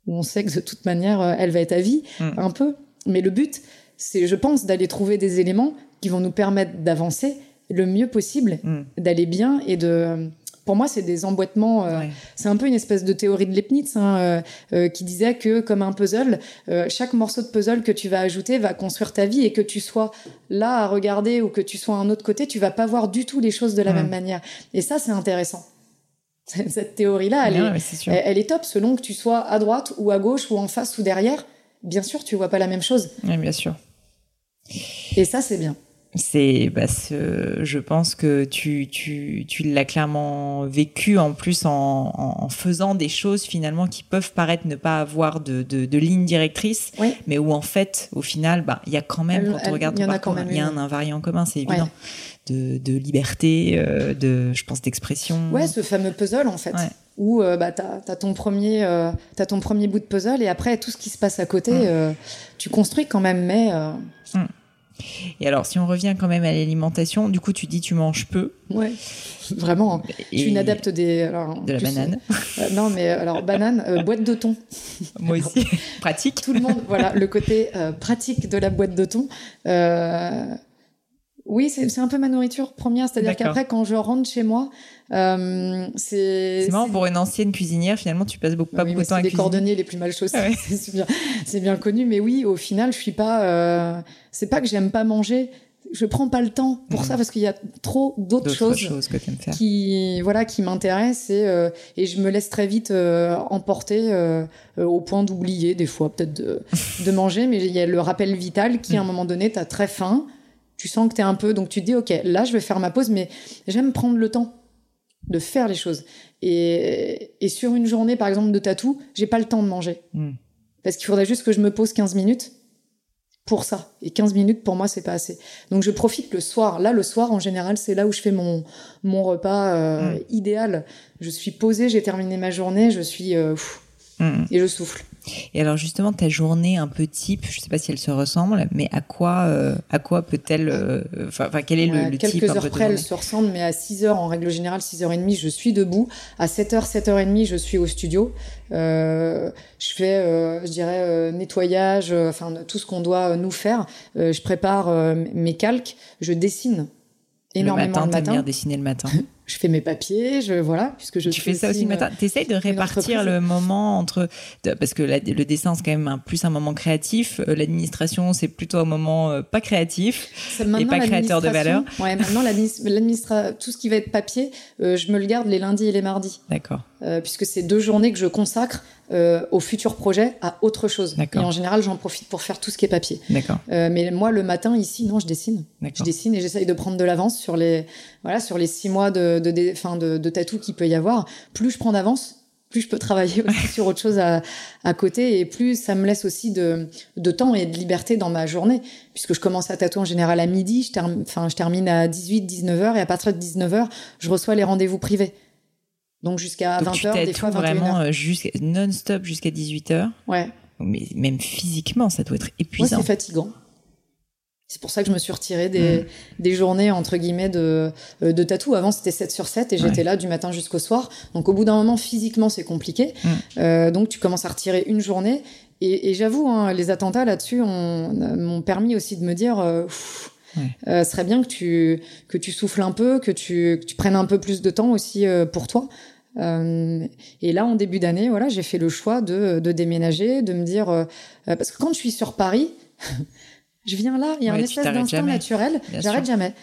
où on sait que de toute manière, elle va être à vie, un peu. Mais le but, c'est, je pense, d'aller trouver des éléments qui vont nous permettre d'avancer le mieux possible, mm. d'aller bien et de pour moi, c'est des emboîtements. Euh, c'est un peu une espèce de théorie de Leibniz hein, euh, euh, qui disait que, comme un puzzle, chaque morceau de puzzle que tu vas ajouter va construire ta vie et que tu sois là à regarder ou que tu sois à un autre côté, tu vas pas voir du tout les choses de la mm. même manière. Et ça, c'est intéressant. Cette théorie-là, elle, est, elle, est top selon que tu sois à droite ou à gauche ou en face ou derrière. Bien sûr, tu vois pas la même chose. Bien sûr. Et ça, c'est bien c'est bah, je pense que tu tu tu l'as clairement vécu en plus en, en, faisant des choses finalement qui peuvent paraître ne pas avoir de de, de ligne directrice mais où en fait au final bah il y a quand même quand on regarde il y, parcours, il y a un invariant commun c'est évident. De de liberté euh, de je pense d'expression. Ouais ce fameux puzzle en fait où euh, bah t'as as ton premier euh, as ton premier bout de puzzle et après tout ce qui se passe à côté mm. euh, tu construis quand même mais mm. Et alors, si on revient quand même à l'alimentation, du coup, tu dis tu manges peu. Ouais, vraiment. Hein. Je suis une adepte des. de la banane. Euh, non, mais alors, banane, euh, boîte de thon. Moi aussi. pratique. Tout le monde, voilà, le côté pratique de la boîte de thon. Oui, c'est un peu ma nourriture première. C'est-à-dire qu'après, quand je rentre chez moi, euh, c'est. C'est marrant pour une ancienne cuisinière. Finalement, tu passes beaucoup, pas beaucoup de temps à cuisiner. les cordonniers les plus mal chaussés. c'est bien, connu. Mais oui, au final, je suis pas. Euh, c'est pas que j'aime pas manger. Je prends pas le temps pour mhm. ça parce qu'il y a trop d'autres choses, que faire. qui voilà qui m'intéressent et, euh, et je me laisse très vite euh, emporter euh, au point d'oublier des fois peut-être de, de manger. Mais il y a le rappel vital qui à un mhm. moment donné, tu as très faim tu sens que tu es un peu. Donc tu te dis, OK, là, je vais faire ma pause, mais j'aime prendre le temps de faire les choses. Et, et sur une journée, par exemple, de tatou, j'ai pas le temps de manger. Hmm. Parce qu'il faudrait juste que je me pose 15 minutes pour ça. Et 15 minutes, pour moi, c'est pas assez. Donc je profite le soir. Là, le soir, en général, c'est là où je fais mon, mon repas euh, hmm. idéal. Je suis posée, j'ai terminé ma journée, je suis... Euh, hmm. Et je souffle. Et alors justement, ta journée un peu type, je sais pas si elle se ressemble, mais à quoi, euh, à quoi peut-elle, euh, enfin, quel est le, le quelques type Quelques heures près, elle se ressemble, mais à 6 heures en règle générale, 6h30, je suis debout. À 7h, 7h30, je suis au studio. Euh, je fais, je dirais, nettoyage, enfin tout ce qu'on doit nous faire. je prépare mes calques, je dessine énormément le matin. Le matin. Bien dessiner le matin? je fais mes papiers, je voilà, puisque je. Tu fais ça aussi le matin. T'essayes de répartir le moment entre parce que le dessin c'est quand même un, plus un moment créatif, euh, l'administration c'est plutôt un moment euh, pas créatif et pas créateur de valeur. Ouais, maintenant l'administration, tout ce qui va être papier, euh, je me le garde les lundis et les mardis. D'accord. puisque c'est deux journées que je consacre au futur projet à autre chose. Et en général, j'en profite pour faire tout ce qui est papier. D'accord. mais moi, le matin ici, non, je dessine. Je dessine et j'essaye de prendre de l'avance sur les voilà sur les six mois de de, fin de, de tatou qu'il peut y avoir, plus je prends d'avance, plus je peux travailler aussi sur autre chose à, à, côté et plus ça me laisse aussi de, de, temps et de liberté dans ma journée puisque je commence à tatouer en général à midi, je, je termine à 18, 19h et à partir de 19h, je reçois les rendez-vous privés. Donc jusqu'à 20h, des fois 21h. vraiment euh, non-stop jusqu'à 18h. Ouais. Mais même physiquement, ça doit être épuisant. Ouais, c'est fatigant. C'est pour ça que je me suis retirée des, mm. des journées, entre guillemets, de, euh, de tatou. Avant, c'était 7 sur 7 et j'étais là du matin jusqu'au soir. Donc, au bout d'un moment, physiquement, c'est compliqué. Mm. Euh, donc, tu commences à retirer une journée. Et, et j'avoue, hein, les attentats là-dessus m'ont permis aussi de me dire... Euh, euh, serait bien que tu que tu souffles un peu, que tu, que tu prennes un peu plus de temps aussi euh, pour toi. Euh, et là, en début d'année, voilà, j'ai fait le choix de, de déménager, de me dire parce que quand je suis sur Paris, Je viens là, il y a un espèce d'instinct naturel, j'arrête jamais.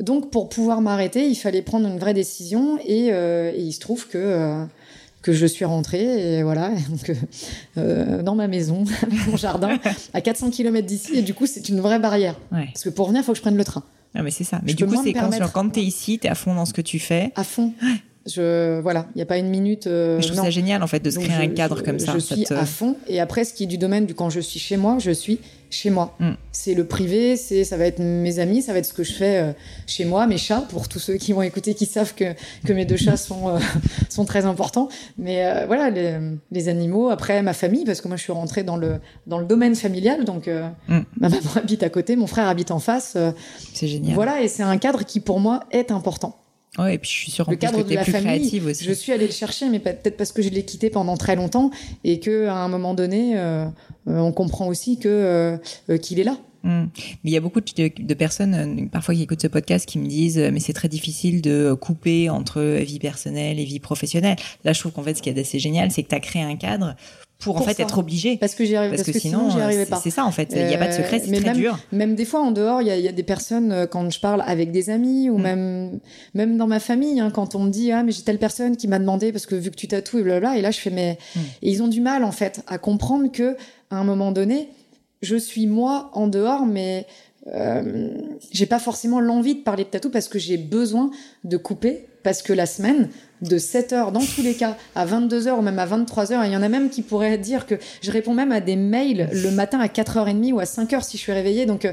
Donc pour pouvoir m'arrêter, il fallait prendre une vraie décision et, euh, et il se trouve que euh, que je suis rentrée et voilà donc euh, dans ma maison, mon jardin, à 400 km d'ici et du coup c'est une vraie barrière. Parce que pour venir, il faut que je prenne le train. Non mais c'est ça. Mais du coup c'est conscient. Quand tu es ici, tu es à fond dans ce que tu fais. À fond. Je voilà, il n'y a pas une minute. Euh, je trouve ça génial en fait de se créer un cadre comme ça. Je suis à fond. Et après, ce qui est du domaine du quand je suis chez moi, je suis chez moi. Mm. C'est le privé, c'est ça va être mes amis, ça va être ce que je fais euh, chez moi, mes chats. Pour tous ceux qui vont écouter, qui savent que que mes deux chats sont euh, sont très importants. Mais euh, voilà, les, les, animaux. Après, ma famille, parce que moi, je suis rentrée dans le dans le domaine familial. Donc, mm. ma maman habite à côté, mon frère habite en face. c'est génial. Voilà, et c'est un cadre qui pour moi est important. Ouais, et puis je suis sûre le cadre que de la plus famille, aussi. Je suis allée le chercher, mais peut-être parce que je l'ai quitté pendant très longtemps et que à un moment donné, euh, euh on comprend aussi que euh, qu'il est là. Hmm. Mais il y a beaucoup de, de, personnes, parfois qui écoutent ce podcast, qui me disent mais c'est très difficile de couper entre vie personnelle et vie professionnelle. Là, je trouve qu'en fait, ce qui est assez génial, c'est que tu as créé un cadre pour, en fait être obligé. Parce que j'y arrive, parce, que, sinon, j'y arrivais pas. C'est ça en fait. Il n'y a pas de secret, c'est très même, dur. Même des fois en dehors, il y a, y a, des personnes euh, quand je parle avec des amis ou mm. même même dans ma famille, hein, quand on me dit ah mais j'ai telle personne qui m'a demandé parce que vu que tu tatoues et blablabla, et là je fais mais mm. et ils ont du mal en fait à comprendre que à un moment donné, je suis moi en dehors, mais euh, j'ai pas forcément l'envie de parler de tatou parce que j'ai besoin de couper parce que la semaine de 7 heures dans tous les cas à 22 heures ou même à 23 heures, il y en a même qui pourraient dire que je réponds même à des mails le matin à 4h30 ou à 5h si je suis réveillée. Donc, euh,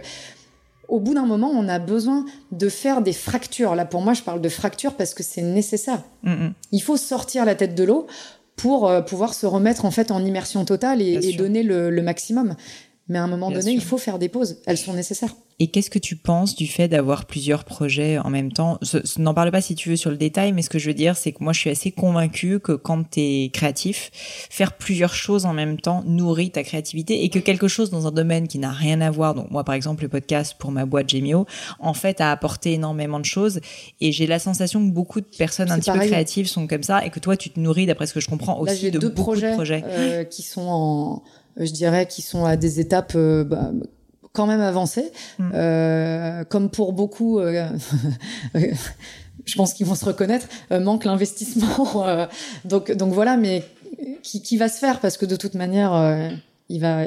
au bout d'un moment, on a besoin de faire des fractures. Là, pour moi, je parle de fractures parce que c'est nécessaire. Il faut sortir la tête de l'eau pour euh, pouvoir se remettre en fait en immersion totale et, donner le, maximum. Mais à un moment donné, il faut faire des pauses. Elles sont nécessaires. Et qu'est-ce que tu penses du fait d'avoir plusieurs projets en même temps? N'en parle pas si tu veux sur le détail, mais ce que je veux dire, c'est que moi, je suis assez convaincue que quand tu es créatif, faire plusieurs choses en même temps nourrit ta créativité et que quelque chose dans un domaine qui n'a rien à voir, donc moi, par exemple, le podcast pour ma boîte Gemio, en fait, a apporté énormément de choses. Et j'ai la sensation que beaucoup de personnes un petit peu créatives sont comme ça et que toi, tu te nourris, d'après ce que je comprends, aussi de deux beaucoup projets, de projets. Euh, qui sont en, je dirais, qui sont à des étapes... Euh, bah, quand même avancé. Mm. Euh, comme pour beaucoup, euh, je pense qu'ils vont se reconnaître, euh, manque l'investissement. Euh, donc, donc voilà, mais qui, qui, va se faire parce que de toute manière, euh, il va.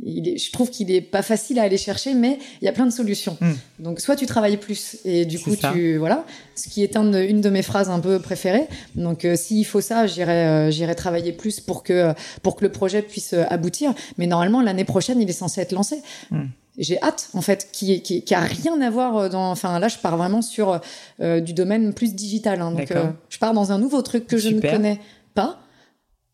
Il est, je trouve qu'il est pas facile à aller chercher, mais il y a plein de solutions. Mm. Donc, soit tu travailles plus et du coup tu voilà, ce qui est un de, une de mes phrases un peu préférées. Donc, s'il faut ça, j'irai j'irai travailler plus pour que pour que le projet puisse aboutir. Mais normalement, l'année prochaine, il est censé être lancé. Mm j'ai hâte en fait qui, qui, qui a rien à voir euh, dans enfin là je pars vraiment sur euh, du domaine plus digital hein, donc euh, je pars dans un nouveau truc que je ne connais pas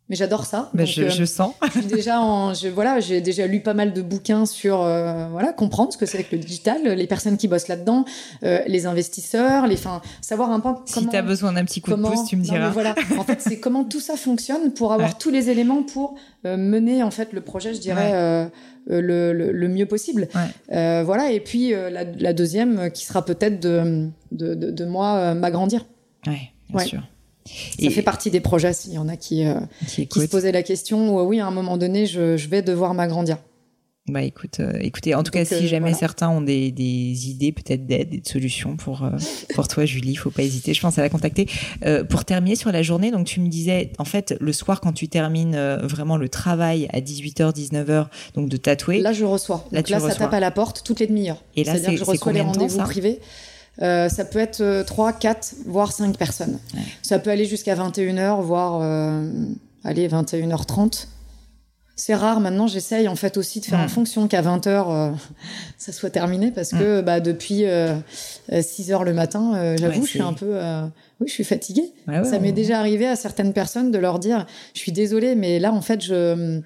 mais j'adore ça. Ben je, je, sens. je déjà en, je, voilà, j'ai déjà lu pas mal de bouquins sur voilà comprendre ce que c'est que le digital, les personnes qui bossent là-dedans, les investisseurs, les, enfin savoir un peu comment. Si tu as besoin d'un petit coup de pouce, tu me diras. voilà, en fait, c'est comment tout ça fonctionne pour avoir tous les éléments pour mener en fait le projet, je dirais. Euh, le, le, mieux possible. Euh, voilà. Et puis euh, la, la, deuxième qui sera peut-être de, de, de, de, moi m'agrandir. Ouais, bien sûr. Ça fait partie des projets, s'il y en a qui, qui, qui, se posaient la question, oui, à un moment donné, je, je vais devoir m'agrandir. Bah écoute, euh, écoutez, en tout cas, si euh, jamais certains ont des, des idées, peut-être d'aide, des solutions pour euh, pour toi, Julie, faut pas hésiter. Je pense à la contacter. pour terminer sur la journée, donc tu me disais, en fait, le soir quand tu termines vraiment le travail à 18h, 19h, donc de tatouer. Là, je reçois. Là, là ça tape à la porte toutes les demi-heures. Et là, c'est je reçois les rendez-vous privés. Euh, ça peut être 3, 4, voire 5 personnes. Ça peut aller jusqu'à 21h, voire euh, allez, 21h30. C'est rare maintenant, j'essaye en fait aussi de faire en fonction qu'à 20h euh, ça soit terminé parce que bah, depuis 6 euh, le matin, euh, j'avoue, je suis un peu oui, je suis fatiguée. ça m'est déjà arrivé à certaines personnes de leur dire je suis désolée mais là en fait je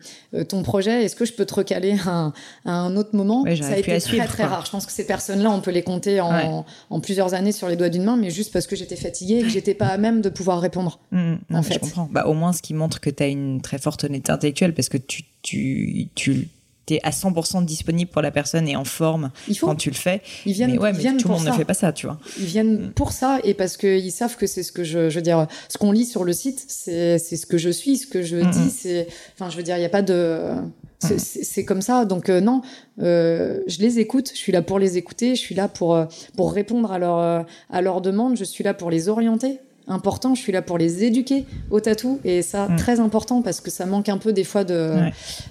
ton projet, est-ce que je peux te recaler à un, autre moment? Ça a été très très rare. Je pense que ces personnes-là, on peut les compter en, en, plusieurs années sur les doigts d'une main mais juste parce que j'étais fatiguée et que j'étais pas à même de pouvoir répondre. Mmh, en fait. Je comprends. Bah, au moins ce qui montre que tu as une très forte honnêteté intellectuelle parce que tu tu, tu es à 100% disponible pour la personne et en forme quand tu le fais. Ils viennent, mais, ouais, mais tout le monde ne fait pas ça, tu vois. Ils viennent mm. pour ça et parce qu'ils savent que c'est ce que je, je veux dire, ce qu'on lit sur le site, c'est ce que je suis, ce que je mm, dis. Mm. C'est, enfin, je veux dire, il n'y a pas de. C'est comme ça. Donc euh, non, euh, je les écoute. Je suis là pour les écouter. Je suis là pour euh, pour répondre à leur à leurs demandes. Je suis là pour les orienter important. Je suis là pour les éduquer au tatou et ça mm. très important parce que ça manque un peu des fois de,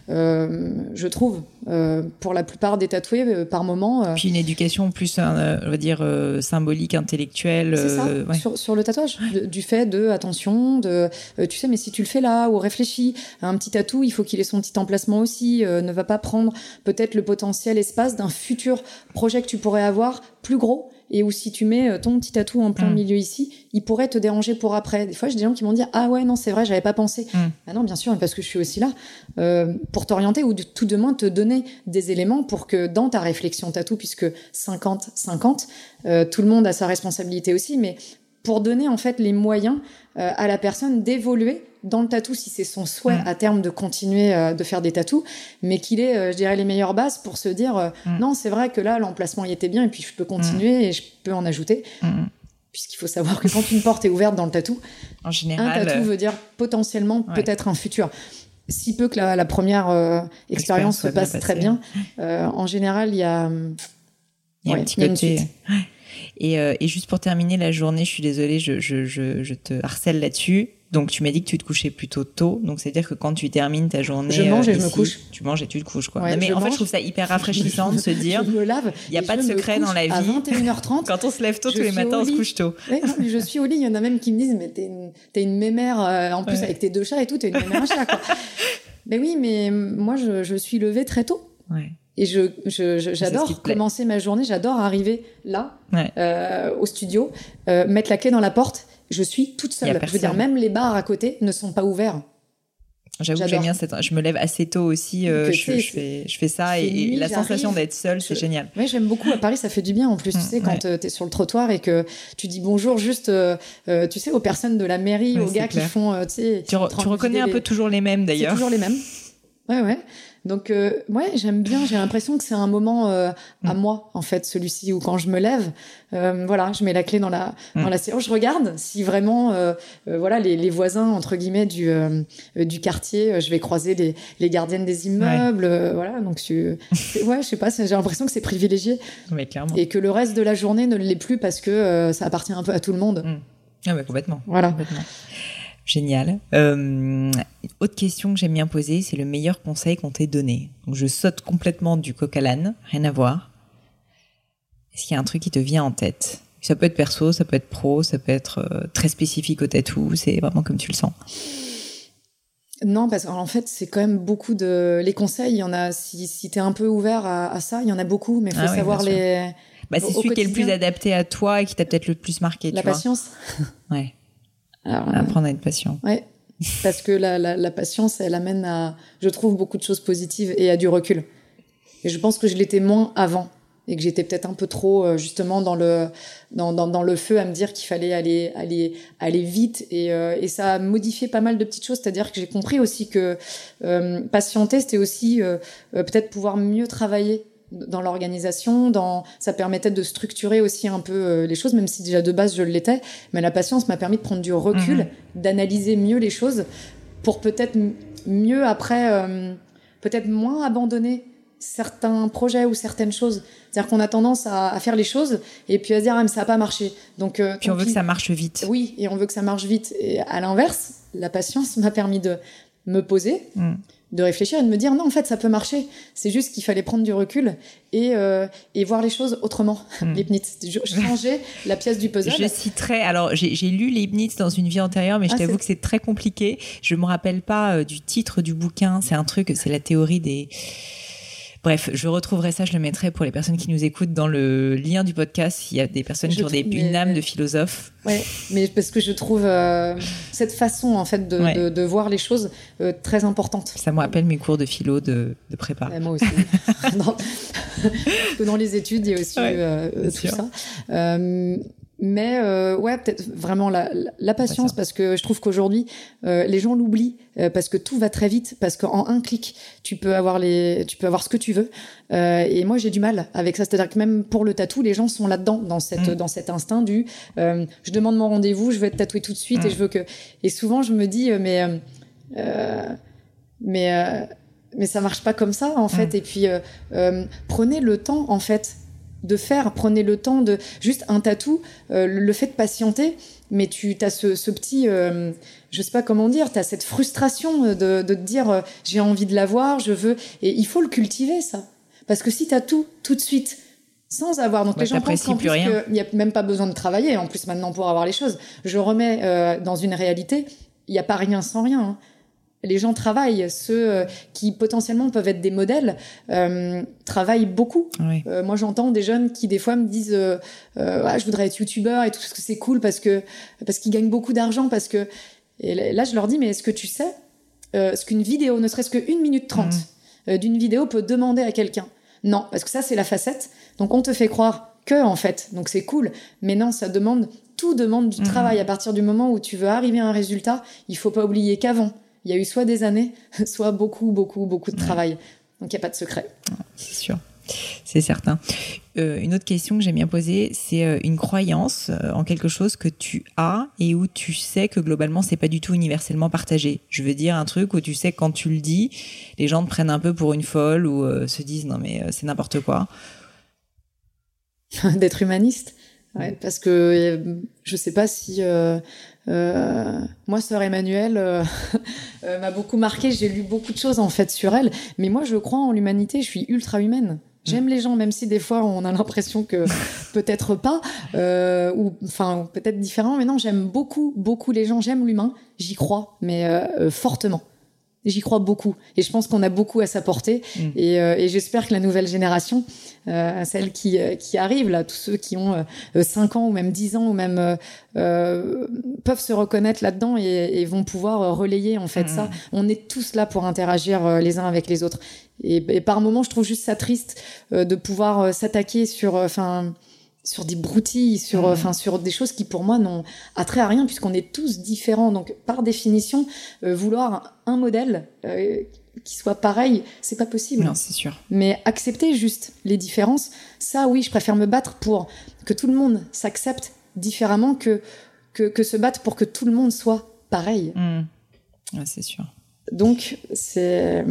euh, je trouve, euh, pour la plupart des tatoués euh, par moment. Puis une éducation plus, on va dire symbolique, intellectuelle. C'est ça. Sur, sur, le tatouage, du fait de attention, de, tu sais, mais si tu le fais là ou réfléchis, un petit tatou, il faut qu'il ait son petit emplacement aussi. ne va pas prendre peut-être le potentiel espace d'un futur projet que tu pourrais avoir plus gros et où si tu mets euh, ton petit tatou en plein mm. milieu ici, il pourrait te déranger pour après. Des fois, j'ai des gens qui m'ont dit ah ouais non c'est vrai j'avais pas pensé. Mm. Ah non bien sûr parce que je suis aussi là euh, pour t'orienter ou de, tout de moins te donner des éléments pour que dans ta réflexion tatou puisque 50 50 euh, tout le monde a sa responsabilité aussi mais pour donner en fait les moyens euh, à la personne d'évoluer dans le tatou si c'est son souhait mm. à terme de continuer euh, de faire des tatous, mais qu'il ait, euh, je dirais, les meilleures bases pour se dire mm. non, c'est vrai que là, l'emplacement y était bien et puis je peux continuer mm. et je peux en ajouter. Puisqu'il faut savoir que quand une porte est ouverte dans le tatou, en général, un tatou veut dire potentiellement peut-être un futur. Si peu que la, première expérience se passe très bien, en général, il y a, il y a un petit côté. Et, et, juste pour terminer la journée, je suis désolée, je, je, je, je te harcèle là-dessus. Donc tu m'as dit que tu te couchais plutôt tôt, donc c'est à dire que quand tu termines ta journée, je mange et je me couche. Tu manges et tu te couches quoi. mais en fait, je trouve ça hyper rafraîchissant de se dire, je me lave. Il n'y a pas de secret dans la vie. À 21h30. quand on se lève tôt tous les matins, on se couche tôt. je suis au lit. Il y en a même qui me disent, mais t'es une, es une mémère euh, en plus avec tes deux chats et tout, t'es une mémère à chat quoi. mais oui, mais moi je, je suis levée très tôt. Ouais. Et je, j'adore commencer ma journée, j'adore arriver là, euh, au studio, euh, mettre la clé dans la porte je suis toute seule. Je veux dire, même les bars à côté ne sont pas ouverts. J'avoue que j'aime bien cette. Je me lève assez tôt aussi. Euh, je, fais, je fais ça et, la sensation d'être seule, c'est génial. Oui, j'aime beaucoup. À Paris, ça fait du bien en plus. tu mm, sais, quand euh, tu es sur le trottoir et que tu dis bonjour juste, euh, tu sais, aux personnes de la mairie, aux gars qui font. tu sais, tu, reconnais un peu toujours les mêmes d'ailleurs. Toujours les mêmes. Ouais, ouais. Donc, euh, ouais, j'aime bien. J'ai l'impression que c'est un moment euh, à mm. moi, en fait, celui-ci, où quand je me lève, euh, voilà, je mets la clé dans la mm. dans la séance, je regarde si vraiment, voilà, les, les, voisins entre guillemets du du quartier, je vais croiser les, les gardiennes des immeubles, voilà. Donc, je, ouais, je sais pas, j'ai l'impression que c'est privilégié, mais clairement. et que le reste de la journée ne l'est plus parce que ça appartient un peu à tout le monde. Mm. Ah ouais, complètement. Voilà. Complètement. Génial. Euh, autre question que j'aime bien poser, c'est le meilleur conseil qu'on t'ait donné. Donc je saute complètement du coq à l'âne, rien à voir. Est-ce qu'il y a un truc qui te vient en tête? Ça peut être perso, ça peut être pro, ça peut être euh, très spécifique au tatou, c'est vraiment comme tu le sens. Non, parce qu'en fait, c'est quand même beaucoup de... Les conseils, il y en a, si, si tu es un peu ouvert à, ça, il y en a beaucoup, mais il faut ah savoir les... Bah, c'est celui qui est le plus adapté à toi et qui t'a peut-être le plus marqué. La patience. ouais. Apprendre à être patient. Ouais. Parce que la, la, la, patience, elle amène à, je trouve, beaucoup de choses positives et à du recul. Et je pense que je l'étais moins avant et que j'étais peut-être un peu trop euh, justement dans le dans, dans, dans le feu à me dire qu'il fallait aller aller aller vite et, euh, et ça a modifié pas mal de petites choses c'est-à-dire que j'ai compris aussi que euh, patienter c'était aussi peut-être pouvoir mieux travailler dans l'organisation, dans ça permettait de structurer aussi un peu euh, les choses, même si déjà de base je l'étais. Mais la patience m'a permis de prendre du recul, mhm. d'analyser mieux les choses, pour peut-être mieux après, euh, peut-être moins abandonner certains projets ou certaines choses. C'est-à-dire qu'on a tendance à, faire les choses et puis à se dire ah mais ça n'a pas marché. Donc euh, puis on veut que ça marche vite. Oui, et on veut que ça marche vite. Et à l'inverse, la patience m'a permis de me poser. Mm de réfléchir et de me dire non en fait ça peut marcher. C'est juste qu'il fallait prendre du recul et, euh, et voir les choses autrement. Hmm. Leibniz. Changer la pièce du puzzle. Je citerai alors j'ai lu Leibniz dans une vie antérieure mais je ah, t'avoue que c'est très compliqué. Je me rappelle pas euh, du titre du bouquin. C'est un truc c'est la théorie des Bref, je retrouverai ça, je le mettrai pour les personnes qui nous écoutent dans le lien du podcast. Il y a des personnes qui ont des, une âme de philosophe. Ouais, mais parce que je trouve euh, cette façon en fait de, de, voir les choses euh, très importante. Ça me rappelle mes cours de philo de, de prépa. moi aussi. dans, dans les études, il y a aussi euh, tout ça. Mais euh, ouais, peut-être vraiment la, la patience, parce que je trouve qu'aujourd'hui, euh, les gens l'oublient, euh, parce que tout va très vite, parce qu'en un clic, tu peux avoir les, tu peux avoir ce que tu veux. Euh, et moi, j'ai du mal avec ça. C'est-à-dire que même pour le tatou, les gens sont là-dedans, dans cette, mm. dans cet instinct du, euh, je demande mon rendez-vous, je veux être tatoué tout de suite, et mm. je veux que. Et souvent, je me dis, mais, mais, mais ça marche pas comme ça, en fait. Mm. Et puis, prenez le temps, en fait de faire. Prenez le temps de juste un tatou, euh, le fait de patienter, mais tu as ce, petit, euh, je sais pas comment dire, tu as cette frustration de, de te dire euh, j'ai envie de l'avoir, je veux, et il faut le cultiver ça, parce que si tu as tout tout de suite sans avoir donc les gens pensent qu'en plus qu'il n'y a même pas besoin de travailler en plus maintenant pour avoir les choses. Je remets dans une réalité, il n'y a pas rien sans rien. Hein les gens travaillent, ceux euh, qui potentiellement peuvent être des modèles euh, travaillent beaucoup. Euh, moi, j'entends des jeunes qui des fois me disent je voudrais être youtubeur et tout parce que c'est cool parce que parce qu'ils gagnent beaucoup d'argent parce que et là je leur dis mais est-ce que tu sais ce qu'une vidéo, ne serait-ce qu'une minute trente mm. d'une vidéo peut demander à quelqu'un? Non, parce que ça c'est la facette. Donc on te fait croire que en fait, donc c'est cool, mais non, ça demande tout demande du mm. travail à partir du moment où tu veux arriver à un résultat. Il faut pas oublier qu'avant il y a eu soit des années, soit beaucoup, beaucoup, beaucoup de travail. Donc il n'y a pas de secret. C'est sûr. C'est certain. Euh, une autre question que j'aime bien poser, c'est euh, une croyance euh, en quelque chose que tu as et où tu sais que globalement c'est pas du tout universellement partagé. Je veux dire un truc où tu sais que quand tu le dis, les gens te prennent un peu pour une folle ou se disent non mais c'est n'importe quoi. D'être humaniste. Ouais, parce que je sais pas si euh, moi, sœur Emmanuelle euh, euh, m'a beaucoup marqué. J'ai lu beaucoup de choses en fait sur elle, mais moi, je crois en l'humanité. Je suis ultra humaine. J'aime mm. les gens, même si des fois on a l'impression que peut-être pas, ou enfin peut-être différent. Mais non, j'aime beaucoup, beaucoup les gens. J'aime l'humain. J'y crois, mais fortement. J'y crois beaucoup. Et je pense qu'on a beaucoup à s'apporter. Mm. Et, euh, et j'espère que la nouvelle génération, euh, celle qui, euh, qui arrive, là, tous ceux qui ont 5 ans ou même 10 ans ou même peuvent se reconnaître là-dedans et, et, vont pouvoir relayer en fait mm. ça. On est tous là pour interagir les uns avec les autres. Et, et par moments, je trouve juste ça triste de pouvoir s'attaquer sur, enfin sur des broutilles, sur, mmh. enfin, sur des choses qui pour moi n'ont attrait à rien puisqu'on est tous différents. Donc, par définition, euh, vouloir un modèle euh, qui soit pareil, c'est pas possible. Non, c'est sûr. Mais accepter juste les différences, ça, oui, je préfère me battre pour que tout le monde s'accepte différemment que, que, se battre pour que tout le monde soit pareil. Mmh. c'est sûr. Donc, c'est.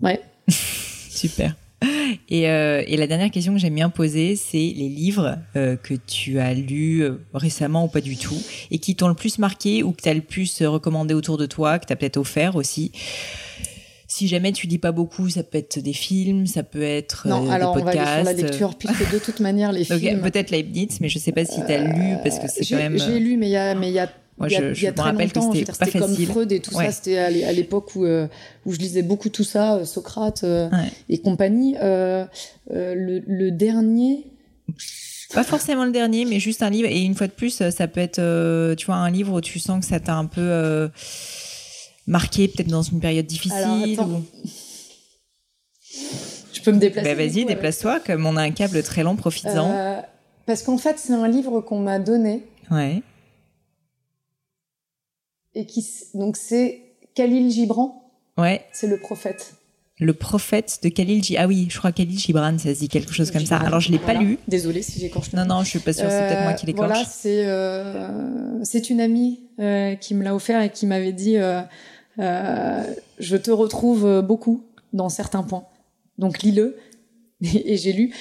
Ouais. Super. Et, euh, et, la dernière question que j'aime bien poser, c'est les livres euh, que tu as lus euh, récemment ou pas du tout, et qui t'ont le plus marqué ou que tu as le plus recommandé autour de toi, que tu as peut-être offert aussi. Si jamais tu lis pas beaucoup, ça peut être des films, ça peut être non, alors des podcasts. on va aller sur la lecture, puisque de toute manière, les films... Peut-être Leibniz, mais je sais pas si tu as lu, parce que c'est quand même... J'ai lu, mais il y a... Mais y a il y a, je, très longtemps, c'était comme Freud et tout ça. C'était à l'époque où, euh, où je lisais beaucoup tout ça, euh, Socrate euh, et compagnie. le, le, dernier. Pas forcément le dernier, mais juste un livre. Et une fois de plus, ça peut être, tu vois, un livre où tu sens que ça t'a un peu marqué, peut-être dans une période difficile. Je peux me déplacer. Bah, vas-y, déplace-toi. Comme on a un câble très long, profites-en. parce qu'en fait, c'est un livre qu'on m'a donné. Ouais et qui donc c'est Khalil Gibran. Ouais. C'est le prophète. Le prophète de Khalil Gibran. Ah oui, je crois Khalil Gibran, ça se dit quelque chose comme ça. Alors je l'ai pas lu. Désolée si j'écorche. Non non, je suis pas sûre. C'est peut-être moi qui l'écorche. Voilà, c'est euh, c'est une amie euh, qui me l'a offert et qui m'avait dit euh, je te retrouve beaucoup dans certains points. Donc lis-le. Et, j'ai lu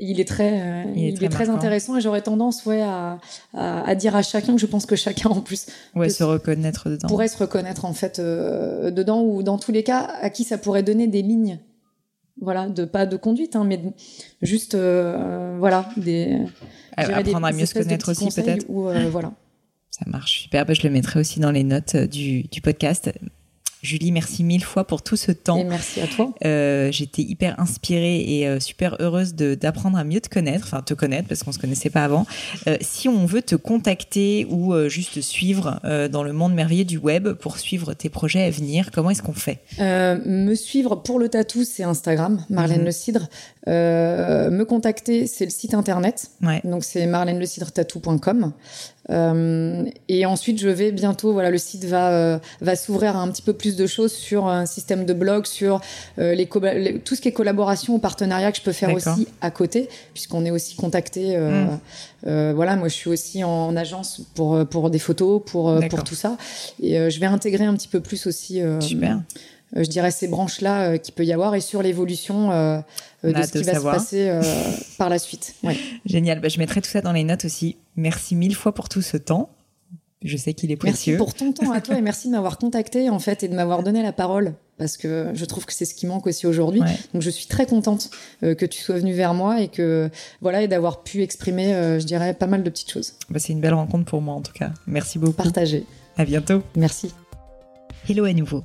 il est très, euh, il est très, intéressant et j'aurais tendance, ouais, à, à, dire à chacun que je pense que chacun en plus ouais, se reconnaître dedans. Pourrait se reconnaître en fait euh, dedans ou dans tous les cas à qui ça pourrait donner des lignes, voilà, de pas de conduite, hein, mais juste, euh, voilà, des. Apprendre à mieux se connaître aussi peut-être. Ou voilà. Ça marche super. Bah, je le mettrai aussi dans les notes du, du podcast. Julie, merci mille fois pour tout ce temps. Et merci à toi. Euh, J'étais hyper inspirée et euh, super heureuse d'apprendre à mieux te connaître, enfin te connaître parce qu'on se connaissait pas avant. Euh, si on veut te contacter ou juste suivre euh, dans le monde merveilleux du web pour suivre tes projets à venir, comment est-ce qu'on fait? Me suivre pour le tatou, c'est Instagram, Marlène mhm. Le Cidre. me contacter, c'est le site internet. Ouais. Donc c'est marlènelecydretatou.com. Euh, et ensuite, je vais bientôt, voilà, le site va euh, va s'ouvrir à un petit peu plus de choses sur un système de blog, sur euh, les, tout ce qui est collaboration ou partenariat que je peux faire aussi à côté, puisqu'on est aussi contacté. Mm. voilà, moi, je suis aussi en, agence pour pour des photos, pour pour tout ça, et je vais intégrer un petit peu plus aussi. Super. Je dirais ces branches là qui peut y avoir et sur l'évolution de ce qui va se passer par la suite. Ouais. Génial. Bah, je mettrai tout ça dans les notes aussi. Merci mille fois pour tout ce temps. Je sais qu'il est précieux. Merci pour ton temps à toi et merci de m'avoir contacté en fait et de m'avoir donné la parole parce que je trouve que c'est ce qui manque aussi aujourd'hui. Donc je suis très contente euh, que tu sois venu vers moi et que voilà et d'avoir pu exprimer, euh, je dirais, pas mal de petites choses. Bah, c'est une belle rencontre pour moi en tout cas. Merci beaucoup. Partagé. À bientôt. Merci. Hello à nouveau.